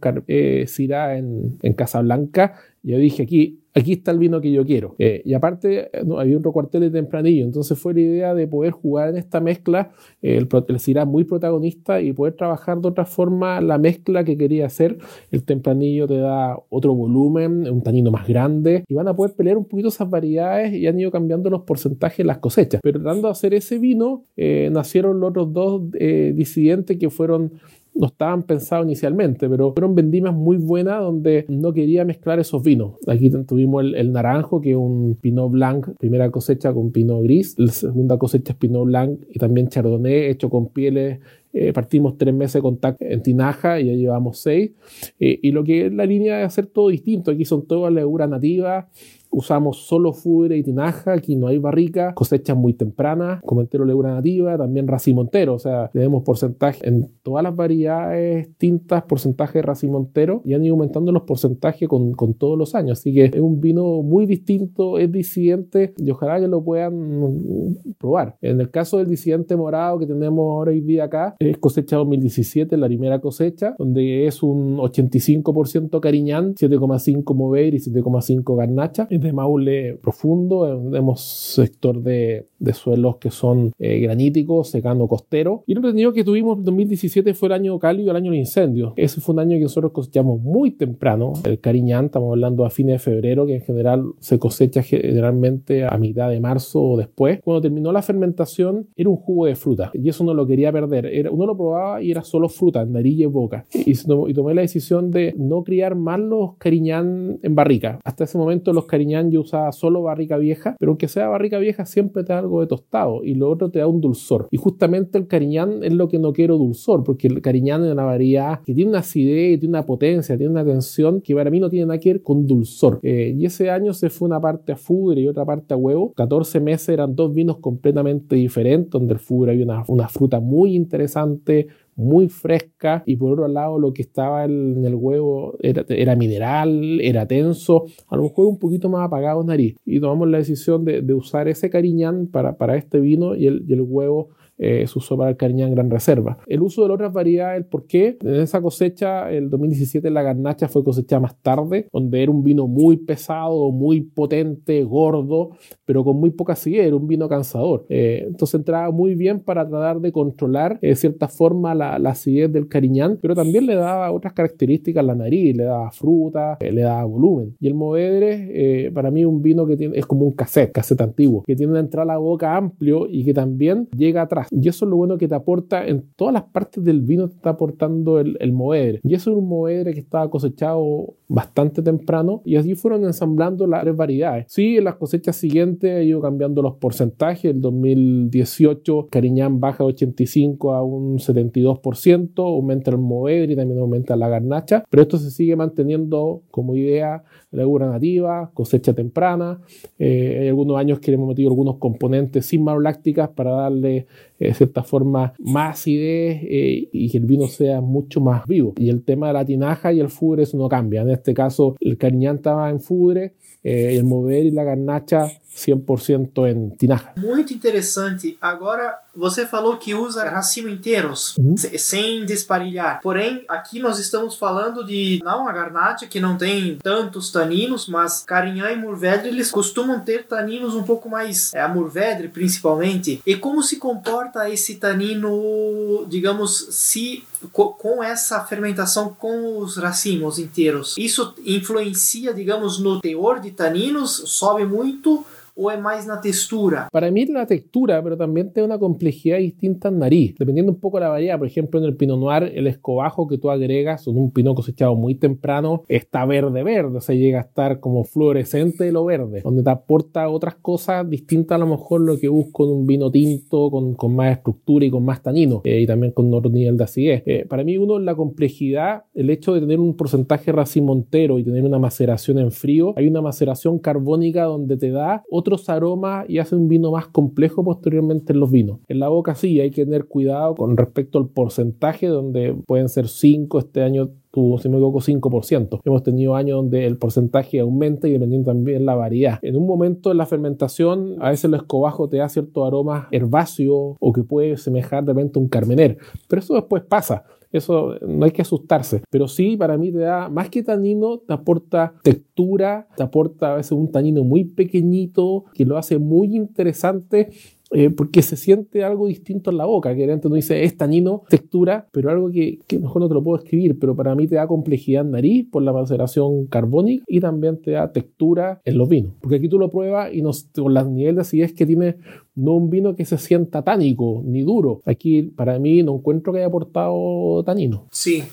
Syrah en, en Casablanca. Yo dije aquí, aquí está el vino que yo quiero. Eh, y aparte, había un recuartel de tempranillo, entonces fue la idea de poder jugar en esta mezcla, el, el muy protagonista y poder trabajar de otra forma la mezcla que quería hacer. El tempranillo te da otro volumen, un tanino más grande y van a poder pelear un poquito esas variedades y han ido cambiando los porcentajes de las cosechas. Pero tratando de hacer ese vino, eh, nacieron los otros dos eh, disidentes que fueron no estaban pensados inicialmente, pero fueron vendimias muy buenas donde no quería mezclar esos vinos. Aquí tuvimos el, naranjo, que es un Pinot Blanc, primera cosecha con Pinot Gris, la segunda cosecha es Pinot Blanc y también Chardonnay, hecho con pieles eh, partimos tres meses con TAC en tinaja y ya llevamos seis. Eh, y lo que es la línea de hacer todo distinto. Aquí son todas leguras nativas, usamos solo fudre y tinaja, aquí no hay barrica, cosechas muy tempranas, comentero legura nativa, también racimontero, o sea, tenemos porcentaje en todas las variedades tintas, porcentaje de racimontero y han ido aumentando los porcentajes con, con, todos los años, así que es un vino muy distinto, es disidente y ojalá que lo puedan probar. En el caso del disidente morado que tenemos ahora hoy día acá, es cosecha 2017, la primera cosecha, donde es un 85% cariñán, 7,5 mover y 7,5 garnacha de Maule profundo, tenemos sector de, de suelos que son eh, graníticos, secando costero. Y lo entretenido que tuvimos en 2017 fue el año cálido, el año del incendio. Ese fue un año que nosotros cosechamos muy temprano, el cariñán, estamos hablando a fines de febrero, que en general se cosecha generalmente a mitad de marzo o después. Cuando terminó la fermentación, era un jugo de fruta y eso no lo quería perder. Era, uno lo probaba y era solo fruta, nariz y boca. Y, y tomé la decisión de no criar más los cariñán en barrica. Hasta ese momento los cariñán Cariñán yo usaba solo barrica vieja, pero aunque sea barrica vieja siempre te da algo de tostado y lo otro te da un dulzor. Y justamente el Cariñán es lo que no quiero dulzor, porque el Cariñán es una variedad que tiene una acidez, tiene una potencia, tiene una tensión que para mí no tiene nada que ver con dulzor. Eh, y ese año se fue una parte a fudre y otra parte a huevo. 14 meses eran dos vinos completamente diferentes, donde el fudre había una, una fruta muy interesante, muy fresca y por otro lado lo que estaba en el huevo era, mineral, era tenso, a lo mejor un poquito más apagado nariz. Y tomamos la decisión de, usar ese cariñán para, para este vino y el, y el huevo eh, se usó para el Cariñán Gran Reserva. El uso de otras variedades, el por qué. En esa cosecha, el 2017, la garnacha fue cosecha más tarde, donde era un vino muy pesado, muy potente, gordo, pero con muy poca acidez, era un vino cansador. Eh, entonces entraba muy bien para tratar de controlar eh, de cierta forma la, acidez del Cariñán, pero también le daba otras características a la nariz, le daba fruta, le daba volumen. Y el Movedre, para mí, un vino que tiene, es como un cassette, cassette antiguo, que tiene una entrada a la boca amplio y que también llega atrás. Y eso es lo bueno que te aporta en todas las partes del vino, te está aportando el, el moedre. Y eso es un moedre que estaba cosechado bastante temprano y así fueron ensamblando las variedades. Sí, en las cosechas siguientes ha ido cambiando los porcentajes. El 2018 Cariñán baja de 85 a un 72%, aumenta el moedre y también aumenta la garnacha, pero esto se sigue manteniendo como idea levura nativa, cosecha temprana. Eh, hay algunos años que hemos metido algunos componentes sin malolácticas para darle de cierta forma más acidez eh, y que el vino sea mucho más vivo. Y el tema de la tinaja y el fudre eso no cambia. En este caso el cariñán estaba en fudre, el mover y la garnacha 100% em tinaja. Muito interessante. Agora, você falou que usa racimo inteiros, uhum. sem desparilhar. Porém, aqui nós estamos falando de não a garnacha, que não tem tantos taninos, mas Carinhã e Murvedre, eles costumam ter taninos um pouco mais, é, a Murvedre principalmente. E como se comporta esse tanino, digamos, se com essa fermentação com os racimos inteiros? Isso influencia, digamos, no teor de taninos? Sobe muito? O es más la textura? Para mí es la textura, pero también tiene una complejidad distinta en nariz, dependiendo un poco de la variedad. Por ejemplo, en el Pinot Noir, el escobajo que tú agregas en un pino cosechado muy temprano está verde verde, o sea, llega a estar como fluorescente de lo verde, donde te aporta otras cosas distintas a lo mejor lo que busco en un vino tinto con, con más estructura y con más tanino, eh, y también con otro nivel de acidez. Eh, para mí, uno, la complejidad, el hecho de tener un porcentaje racimontero y tener una maceración en frío, hay una maceración carbónica donde te da otro aromas y hace un vino más complejo posteriormente en los vinos. En la boca sí, hay que tener cuidado con respecto al porcentaje, donde pueden ser 5, este año tuvo, si me equivoco, 5%. Hemos tenido años donde el porcentaje aumenta y dependiendo también la variedad. En un momento en la fermentación, a veces el escobajo te da ciertos aromas herbáceos o que puede semejar de repente un carmener, pero eso después pasa. Eso no hay que asustarse. Pero sí, para mí te da, más que tanino, te aporta textura, te aporta a veces un tanino muy pequeñito que lo hace muy interesante eh, porque se siente algo distinto en la boca, que antes no dice es tanino, textura, pero algo que, que, mejor no te lo puedo escribir, pero para mí te da complejidad en nariz por la maceración carbónica y también te da textura en los vinos. Porque aquí tú lo pruebas y nos, con las niveles de acidez que tiene no un vino que se sienta tánico ni duro. Aquí para mí no encuentro que haya aportado tanino. Sí,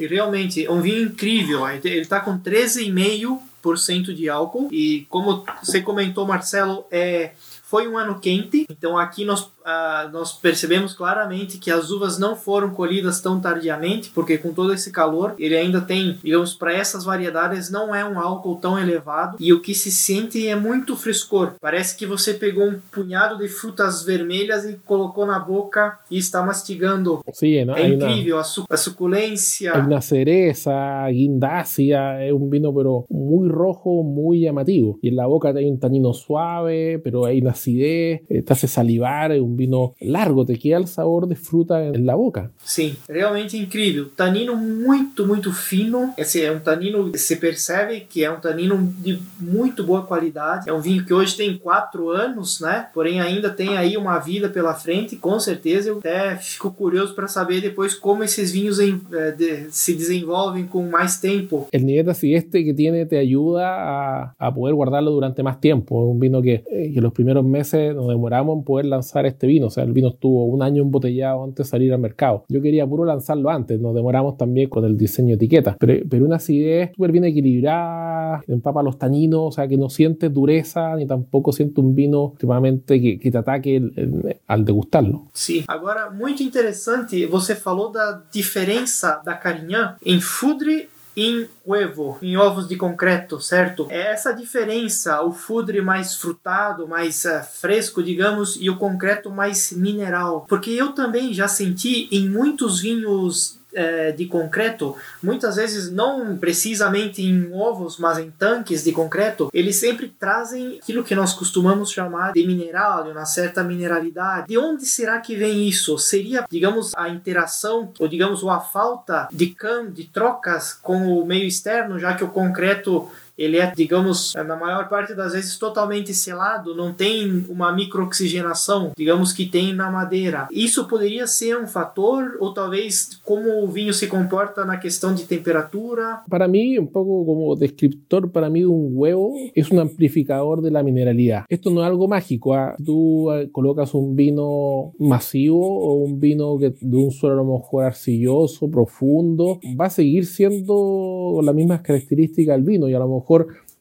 y realmente é um vinho incrível. Está com 13,5% de álcool e como você comentou, Marcelo, é foi um ano quente, então aqui nós nós percebemos claramente que as uvas não foram colhidas tão tardiamente, porque com todo esse calor, ele ainda tem, digamos, para essas variedades não é um álcool tão elevado e o que se sente é muito frescor. Parece que você pegou um punhado de frutas vermelhas e colocou na boca e está mastigando. Sí, ¿no? É incrível a, su, a, suculência. Una cereza, guindácea, es un vino pero muy rojo, muy llamativo. Y en la boca hay un tanino suave, pero hay una acidez, te hace salivar, es un vino largo, te queda el sabor de fruta en la boca. Sim, realmente incrível. Tanino muito, muito fino. Esse é um tanino, se percebe que é um tanino de muito boa qualidade. É um vinho que hoje tem quatro anos, né? Porém ainda tem aí uma vida pela frente. Com certeza eu até fico curioso para saber depois como esses vinhos em, eh, de, se desenvolvem com mais tempo. El nivel de acidez que tiene te ayuda a, a poder guardarlo durante más tiempo. Es un vino que, eh, que los primeros meses nos demoramos en poder lanzar este vino. O sea, el vino estuvo un año embotellado antes de salir al mercado. Yo quería puro lanzarlo antes, nos demoramos también con el diseño de etiqueta. Pero, pero una acidez súper bien equilibrada, empapa los taninos, o sea, que no siente dureza ni tampoco siente un vino extremadamente que, que te ataque el, el, al degustarlo. Sim. Agora, muito interessante, você falou da diferença da Carignan em Fudre em huevo, em ovos de concreto, certo? É essa diferença, o fudre mais frutado, mais uh, fresco, digamos, e o concreto mais mineral. Porque eu também já senti em muitos vinhos é, de concreto, muitas vezes não precisamente em ovos, mas em tanques de concreto, eles sempre trazem aquilo que nós costumamos chamar de mineral, de uma certa mineralidade. De onde será que vem isso? Seria, digamos, a interação, ou digamos, a falta de cam, de trocas com o meio externo, já que o concreto ele é, digamos, na maior parte das vezes totalmente selado, não tem uma microoxigenação, digamos que tem na madeira. Isso poderia ser um fator ou talvez como o vinho se comporta na questão de temperatura. Para mí, un poco como descriptor, para mí un huevo es un amplificador de la mineralidad. Esto no es algo mágico. ¿eh? Tú eh, colocas un vino masivo o un vino que de un suelo a lo mejor arcilloso, profundo, va a seguir siendo las mismas características del vino y a lo mejor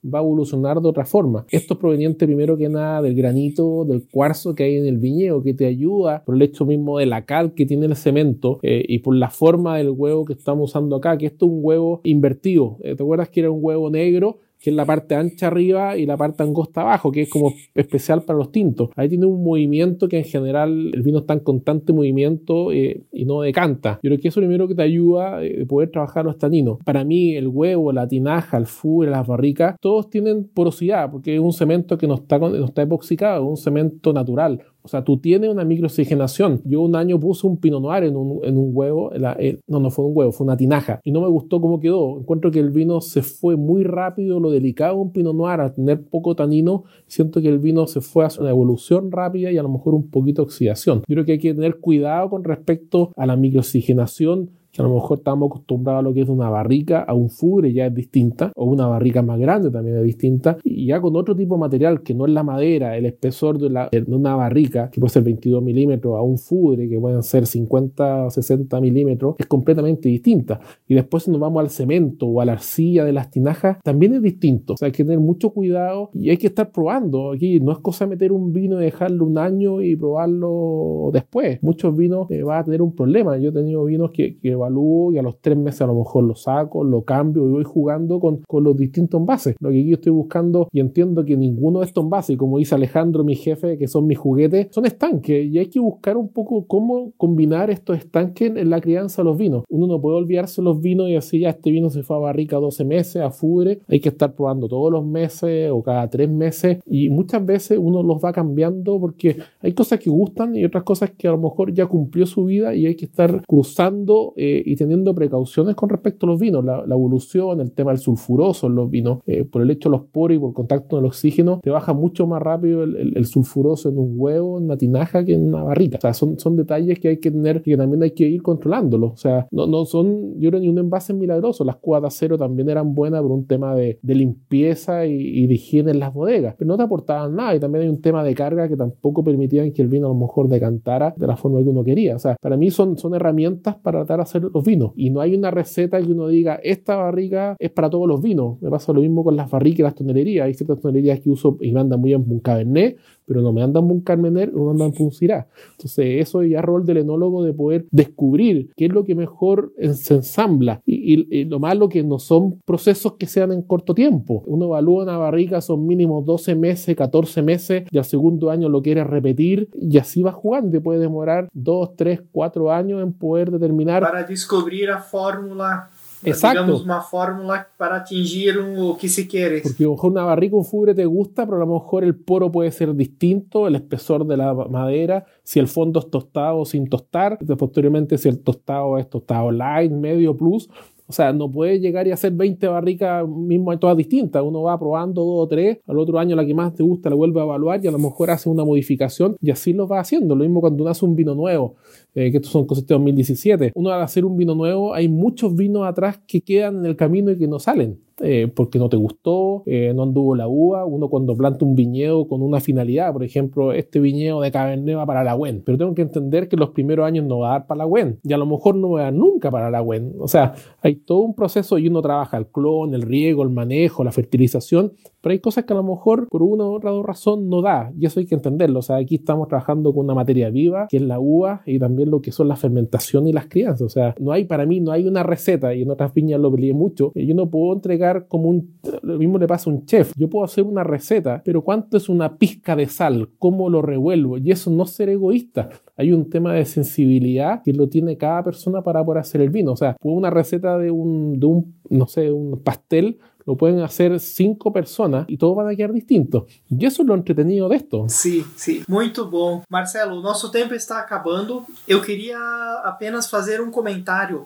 va a evolucionar de otra forma. Esto es proveniente primero que nada del granito, del cuarzo que hay en el viñedo, que te ayuda por el hecho mismo de la cal que tiene el cemento eh, y por la forma del huevo que estamos usando acá, que esto es un huevo invertido. Eh, ¿Te acuerdas que era un huevo negro? Que es la parte ancha arriba y la parte angosta abajo, que es como especial para los tintos. Ahí tiene un movimiento que en general el vino está en constante movimiento eh, y no decanta. Yo creo que eso es lo primero que te ayuda a eh, poder trabajar los taninos. Para mí el huevo, la tinaja, el fure, las barricas, todos tienen porosidad porque es un cemento que no está, no está epoxicado, es un cemento natural. O sea, tú tienes una microoxigenación. Yo un año puse un Pinot Noir en un, en un huevo, la, el, no, no fue un huevo, fue una tinaja. Y no me gustó cómo quedó. Encuentro que el vino se fue muy rápido, lo delicado de un Pinot Noir, a tener poco tanino, siento que el vino se fue hacia una evolución rápida y a lo mejor un poquito de oxidación. Yo creo que hay que tener cuidado con respecto a la microoxigenación a lo mejor estamos acostumbrados a lo que es una barrica, a un fugre ya es distinta, o una barrica más grande también es distinta, y ya con otro tipo de material que no es la madera, el espesor de, la, de una barrica, que puede ser 22 milímetros, a un fugre que pueden ser 50 o 60 milímetros, es completamente distinta. Y después si nos vamos al cemento o a la arcilla de las tinajas, también es distinto. O sea, hay que tener mucho cuidado y hay que estar probando. Aquí no es cosa meter un vino y dejarlo un año y probarlo después. Muchos vinos eh, van a tener un problema. Yo he tenido vinos que, que evalúo y a los tres meses a lo mejor lo saco, lo cambio y voy jugando con, con los distintos envases. Lo que yo estoy buscando y entiendo que ninguno de estos envases, como dice Alejandro, mi jefe, que son mis juguetes, son estanques y hay que buscar un poco cómo combinar estos estanques en la crianza de los vinos. Uno no puede olvidarse los vinos y así ya este vino se fue a barrica 12 meses, a fudre, hay que estar probando todos los meses o cada tres meses y muchas veces uno los va cambiando porque hay cosas que gustan y otras cosas que a lo mejor ya cumplió su vida y hay que estar cruzando eh, y teniendo precauciones con respecto a los vinos, la, la evolución, el tema del sulfuroso en los vinos, eh, por el hecho de los poros y por contacto con el oxígeno, te baja mucho más rápido el, el, el, sulfuroso en un huevo, en una tinaja que en una barrica. O sea, son, son detalles que hay que tener y que también hay que ir controlándolo. O sea, no, no son, yo creo, ni un envase milagroso. Las cuas de acero también eran buenas por un tema de, de limpieza y, y, de higiene en las bodegas, pero no te aportaban nada. Y también hay un tema de carga que tampoco permitían que el vino a lo mejor decantara de la forma que uno quería. O sea, para mí son, son herramientas para tratar de hacer los vinos. Y no hay una receta que uno diga, esta barrica es para todos los vinos. Me pasa lo mismo con las barricas y las tonelerías. Hay ciertas tonelerías que uso y me andan muy bien un cabernet, pero no me andan un carmener o no andan un cirá. Entonces, eso ya rol del enólogo de poder descubrir qué es lo que mejor se ensambla. Y, y, y, lo malo que no son procesos que sean en corto tiempo. Uno evalúa una barrica, son mínimo 12 meses, 14 meses, y al segundo año lo quiere repetir, y así va jugando. Y puede demorar 2, 3, 4 años en poder determinar. Para descubrir a fórmula Exacto. digamos, una fórmula para atingir lo que se quiere. Porque a lo mejor una barrica, un fubre te gusta, pero a lo mejor el poro puede ser distinto, el espesor de la madera, si el fondo es tostado o sin tostar, posteriormente si el tostado es tostado light, medio, plus. O sea, no puede llegar y hacer 20 barricas mismo todas distintas. Uno va probando dos o tres, al otro año la que más te gusta la vuelve a evaluar y a lo mejor hace una modificación y así lo va haciendo. Lo mismo cuando uno hace un vino nuevo. Eh, que estos son cosechas de 2017. Uno al hacer un vino nuevo, hay muchos vinos atrás que quedan en el camino y que no salen. Eh, porque no te gustó, eh, no anduvo la uva. Uno cuando planta un viñedo con una finalidad, por ejemplo, este viñedo de Cabernet va para la WEN, pero tengo que entender que los primeros años no va a dar para la WEN y a lo mejor no va a dar nunca para la WEN. O sea, hay todo un proceso y uno trabaja el clon, el riego, el manejo, la fertilización, pero hay cosas que a lo mejor por una u otra razón no da y eso hay que entenderlo. O sea, aquí estamos trabajando con una materia viva que es la uva y también lo que son la fermentación y las crianzas. O sea, no hay para mí, no hay una receta y en otras viñas lo peleé mucho. Yo no puedo entregar como un... Lo mismo le pasa a un chef. Yo puedo hacer una receta, pero ¿cuánto es una pizca de sal? ¿Cómo lo revuelvo? Y eso no ser egoísta. Hay un tema de sensibilidad que lo tiene cada persona para poder hacer el vino. O sea, una receta de un, de un no sé, un pastel lo pueden hacer cinco personas y todos van a quedar distintos. Y eso es lo entretenido de esto. Sí, sí. Muito bom. Marcelo, nosso tempo está acabando. Eu queria apenas fazer um comentário.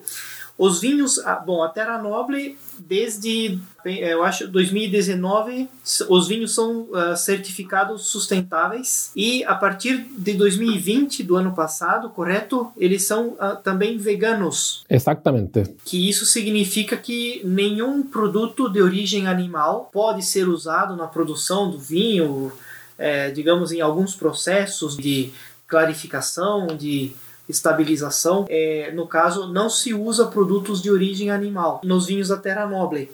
Os vinhos, ah, bom, a Terra Noble, desde eu acho 2019, os vinhos são uh, certificados sustentáveis e a partir de 2020 do ano passado, correto? Eles são uh, também veganos. Exatamente. Que isso significa que nenhum produto de origem animal pode ser usado na produção do vinho, é, digamos, em alguns processos de clarificação, de estabilização, é, no caso, não se usa produtos de origem animal nos vinhos da Terra Noble.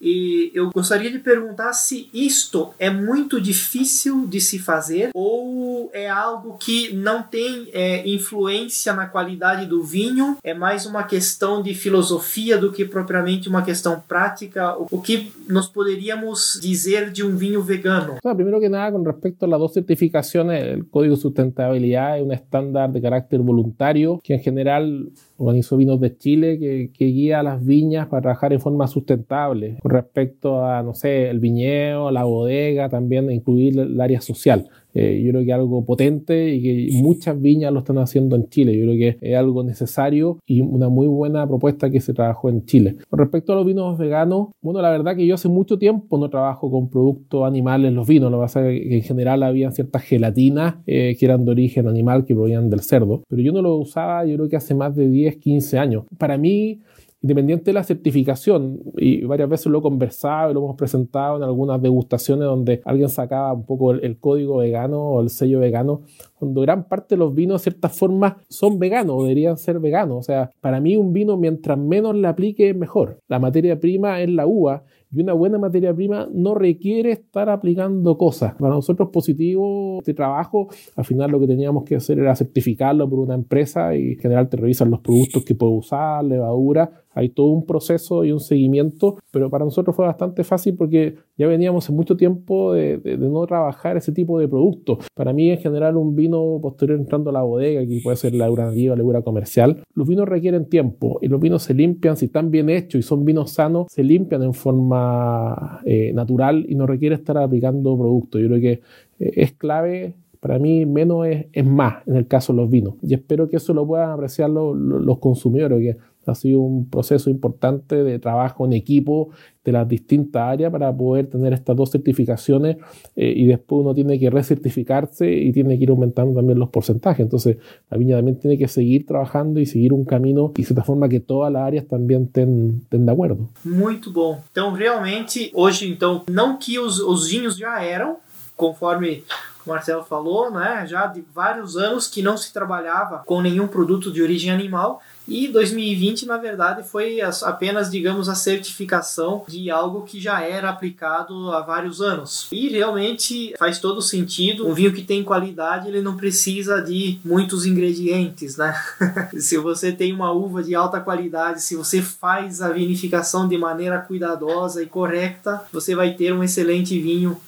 E eu gostaria de perguntar se isto é muito difícil de se fazer ou é algo que não tem é, influência na qualidade do vinho, é mais uma questão de filosofia do que propriamente uma questão prática. O que nós poderíamos dizer de um vinho vegano? O sea, primero que nada, con respecto a las dos certificaciones, el Código de Sustentabilidad es un estándar de carácter voluntario que en general organizó Vinos de Chile que, que, guía a las viñas para trabajar en forma sustentable respecto a, no sé, el viñedo, la bodega, también incluir el área social. Eh, yo creo que algo potente y que muchas viñas lo están haciendo en Chile. Yo creo que es algo necesario y una muy buena propuesta que se trabajó en Chile. Con respecto a los vinos veganos, bueno, la verdad que yo hace mucho tiempo no trabajo con productos animales los vinos. Lo que pasa es que en general había ciertas gelatinas eh, que eran de origen animal, que provenían del cerdo. Pero yo no lo usaba, yo creo que hace más de 10, 15 años. Para mí, independiente de la certificación, y varias veces lo he conversado y lo hemos presentado en algunas degustaciones donde alguien sacaba un poco el, código vegano o el sello vegano, cuando gran parte de los vinos de cierta forma son veganos o deberían ser veganos. O sea, para mí un vino mientras menos le aplique mejor. La materia prima es la uva y una buena materia prima no requiere estar aplicando cosas. Para nosotros positivo este trabajo, al final lo que teníamos que hacer era certificarlo por una empresa y en general te revisan los productos que puedes usar, levadura, hay todo un proceso y un seguimiento, pero para nosotros fue bastante fácil porque ya veníamos en mucho tiempo de, no trabajar ese tipo de productos. Para mí en general un vino posterior entrando a la bodega, que puede ser la nativa, la comercial, los vinos requieren tiempo y los vinos se limpian, si están bien hechos y son vinos sanos, se limpian en forma eh, natural y no requiere estar aplicando productos. Yo creo que eh, es clave para mí menos es, más en el caso de los vinos. Y espero que eso lo puedan apreciar los, consumidores, ha sido un proceso importante de trabajo en equipo de las distintas áreas para poder tener estas dos certificaciones eh, y después uno tiene que recertificarse y tiene que ir aumentando también los porcentajes. Entonces la viña también tiene que seguir trabajando y seguir un camino y de cierta forma que todas las áreas también estén, estén de acuerdo. Muito bom. Então realmente hoje então não que os, os vinhos já eram conforme o Marcelo falou, né, já de vários anos que não se trabalhava com nenhum produto de origem animal e 2020, na verdade, foi apenas, digamos, a certificação de algo que já era aplicado há vários anos. E realmente faz todo sentido. Um vinho que tem qualidade, ele não precisa de muitos ingredientes, né? se você tem uma uva de alta qualidade, se você faz a vinificação de maneira cuidadosa e correta, você vai ter um excelente vinho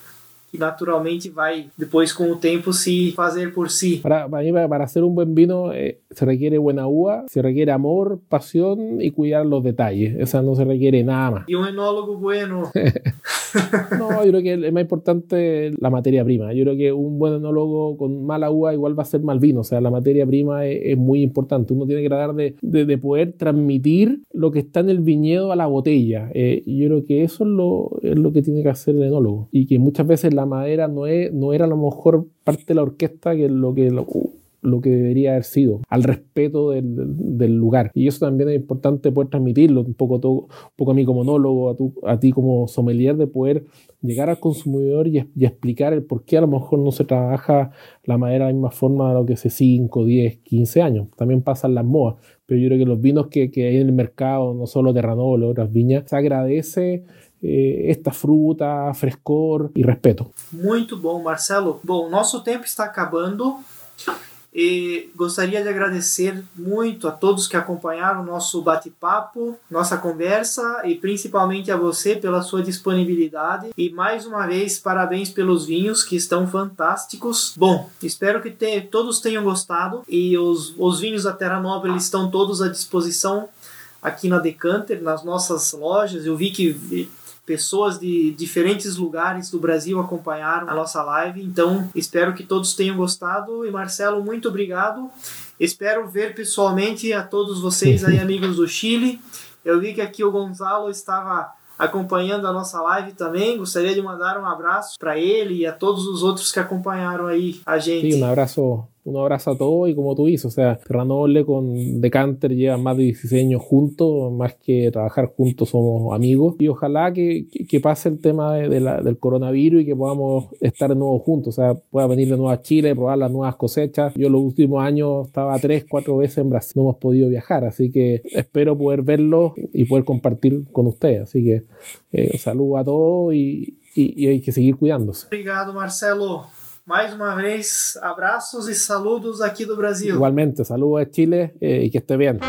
que naturalmente vai depois com o tempo se fazer por si. Para, para, para hacer un buen vino eh, se requiere buena uva, se requiere amor, pasión y cuidar los detalles. Esa no se requiere nada más. Y un enólogo bueno. no, yo creo que es más importante la materia prima. Yo creo que un buen enólogo con mala uva igual va a ser mal vino. O sea, la materia prima es, muy importante. Uno tiene que tratar de, de, poder transmitir lo que está en el viñedo a la botella. Eh, yo creo que eso es lo, es lo que tiene que hacer el enólogo. Y que muchas veces la madera no, es, no era a lo mejor parte de la orquesta que lo que lo que debería haber sido, al respeto del, del, lugar. Y eso también es importante poder transmitirlo, un poco, todo, un poco a mí como monólogo, a, tu, a ti como sommelier, de poder llegar al consumidor y, y, explicar el por qué a lo mejor no se trabaja la madera de la misma forma de lo que hace 5, 10, 15 años. También pasan las modas, pero yo creo que los vinos que, que hay en el mercado, no solo Terranol, otras viñas, se agradece esta fruta, frescor e respeto. Muito bom, Marcelo. Bom, nosso tempo está acabando. E gostaria de agradecer muito a todos que acompanharam o nosso bate-papo, nossa conversa e principalmente a você pela sua disponibilidade. E mais uma vez, parabéns pelos vinhos que estão fantásticos. Bom, espero que te, todos tenham gostado e os, os vinhos da Terra Nova estão todos à disposição aqui na Decanter, nas nossas lojas. Eu vi que pessoas de diferentes lugares do Brasil acompanharam a nossa live. Então, espero que todos tenham gostado. E Marcelo, muito obrigado. Espero ver pessoalmente a todos vocês aí, amigos do Chile. Eu vi que aqui o Gonzalo estava acompanhando a nossa live também. Gostaria de mandar um abraço para ele e a todos os outros que acompanharam aí a gente. Sim, um abraço un abrazo a todos y como tú dices, o sea, Terranoble con Decanter llevan más de 16 años juntos, más que trabajar juntos somos amigos y ojalá que, que, pase el tema de, la, del coronavirus y que podamos estar de nuevo juntos, o sea, pueda venir de nuevo a Chile, probar las nuevas cosechas. Yo los últimos años estaba tres, cuatro veces en Brasil, no hemos podido viajar, así que espero poder verlos y poder compartir con ustedes, así que eh, saludo a todos y, y, y hay que seguir cuidándose. Obrigado, Marcelo. Mais uma vez, abraços e saludos aqui do Brasil. Igualmente, saludos a Chile eh, y que esté bien.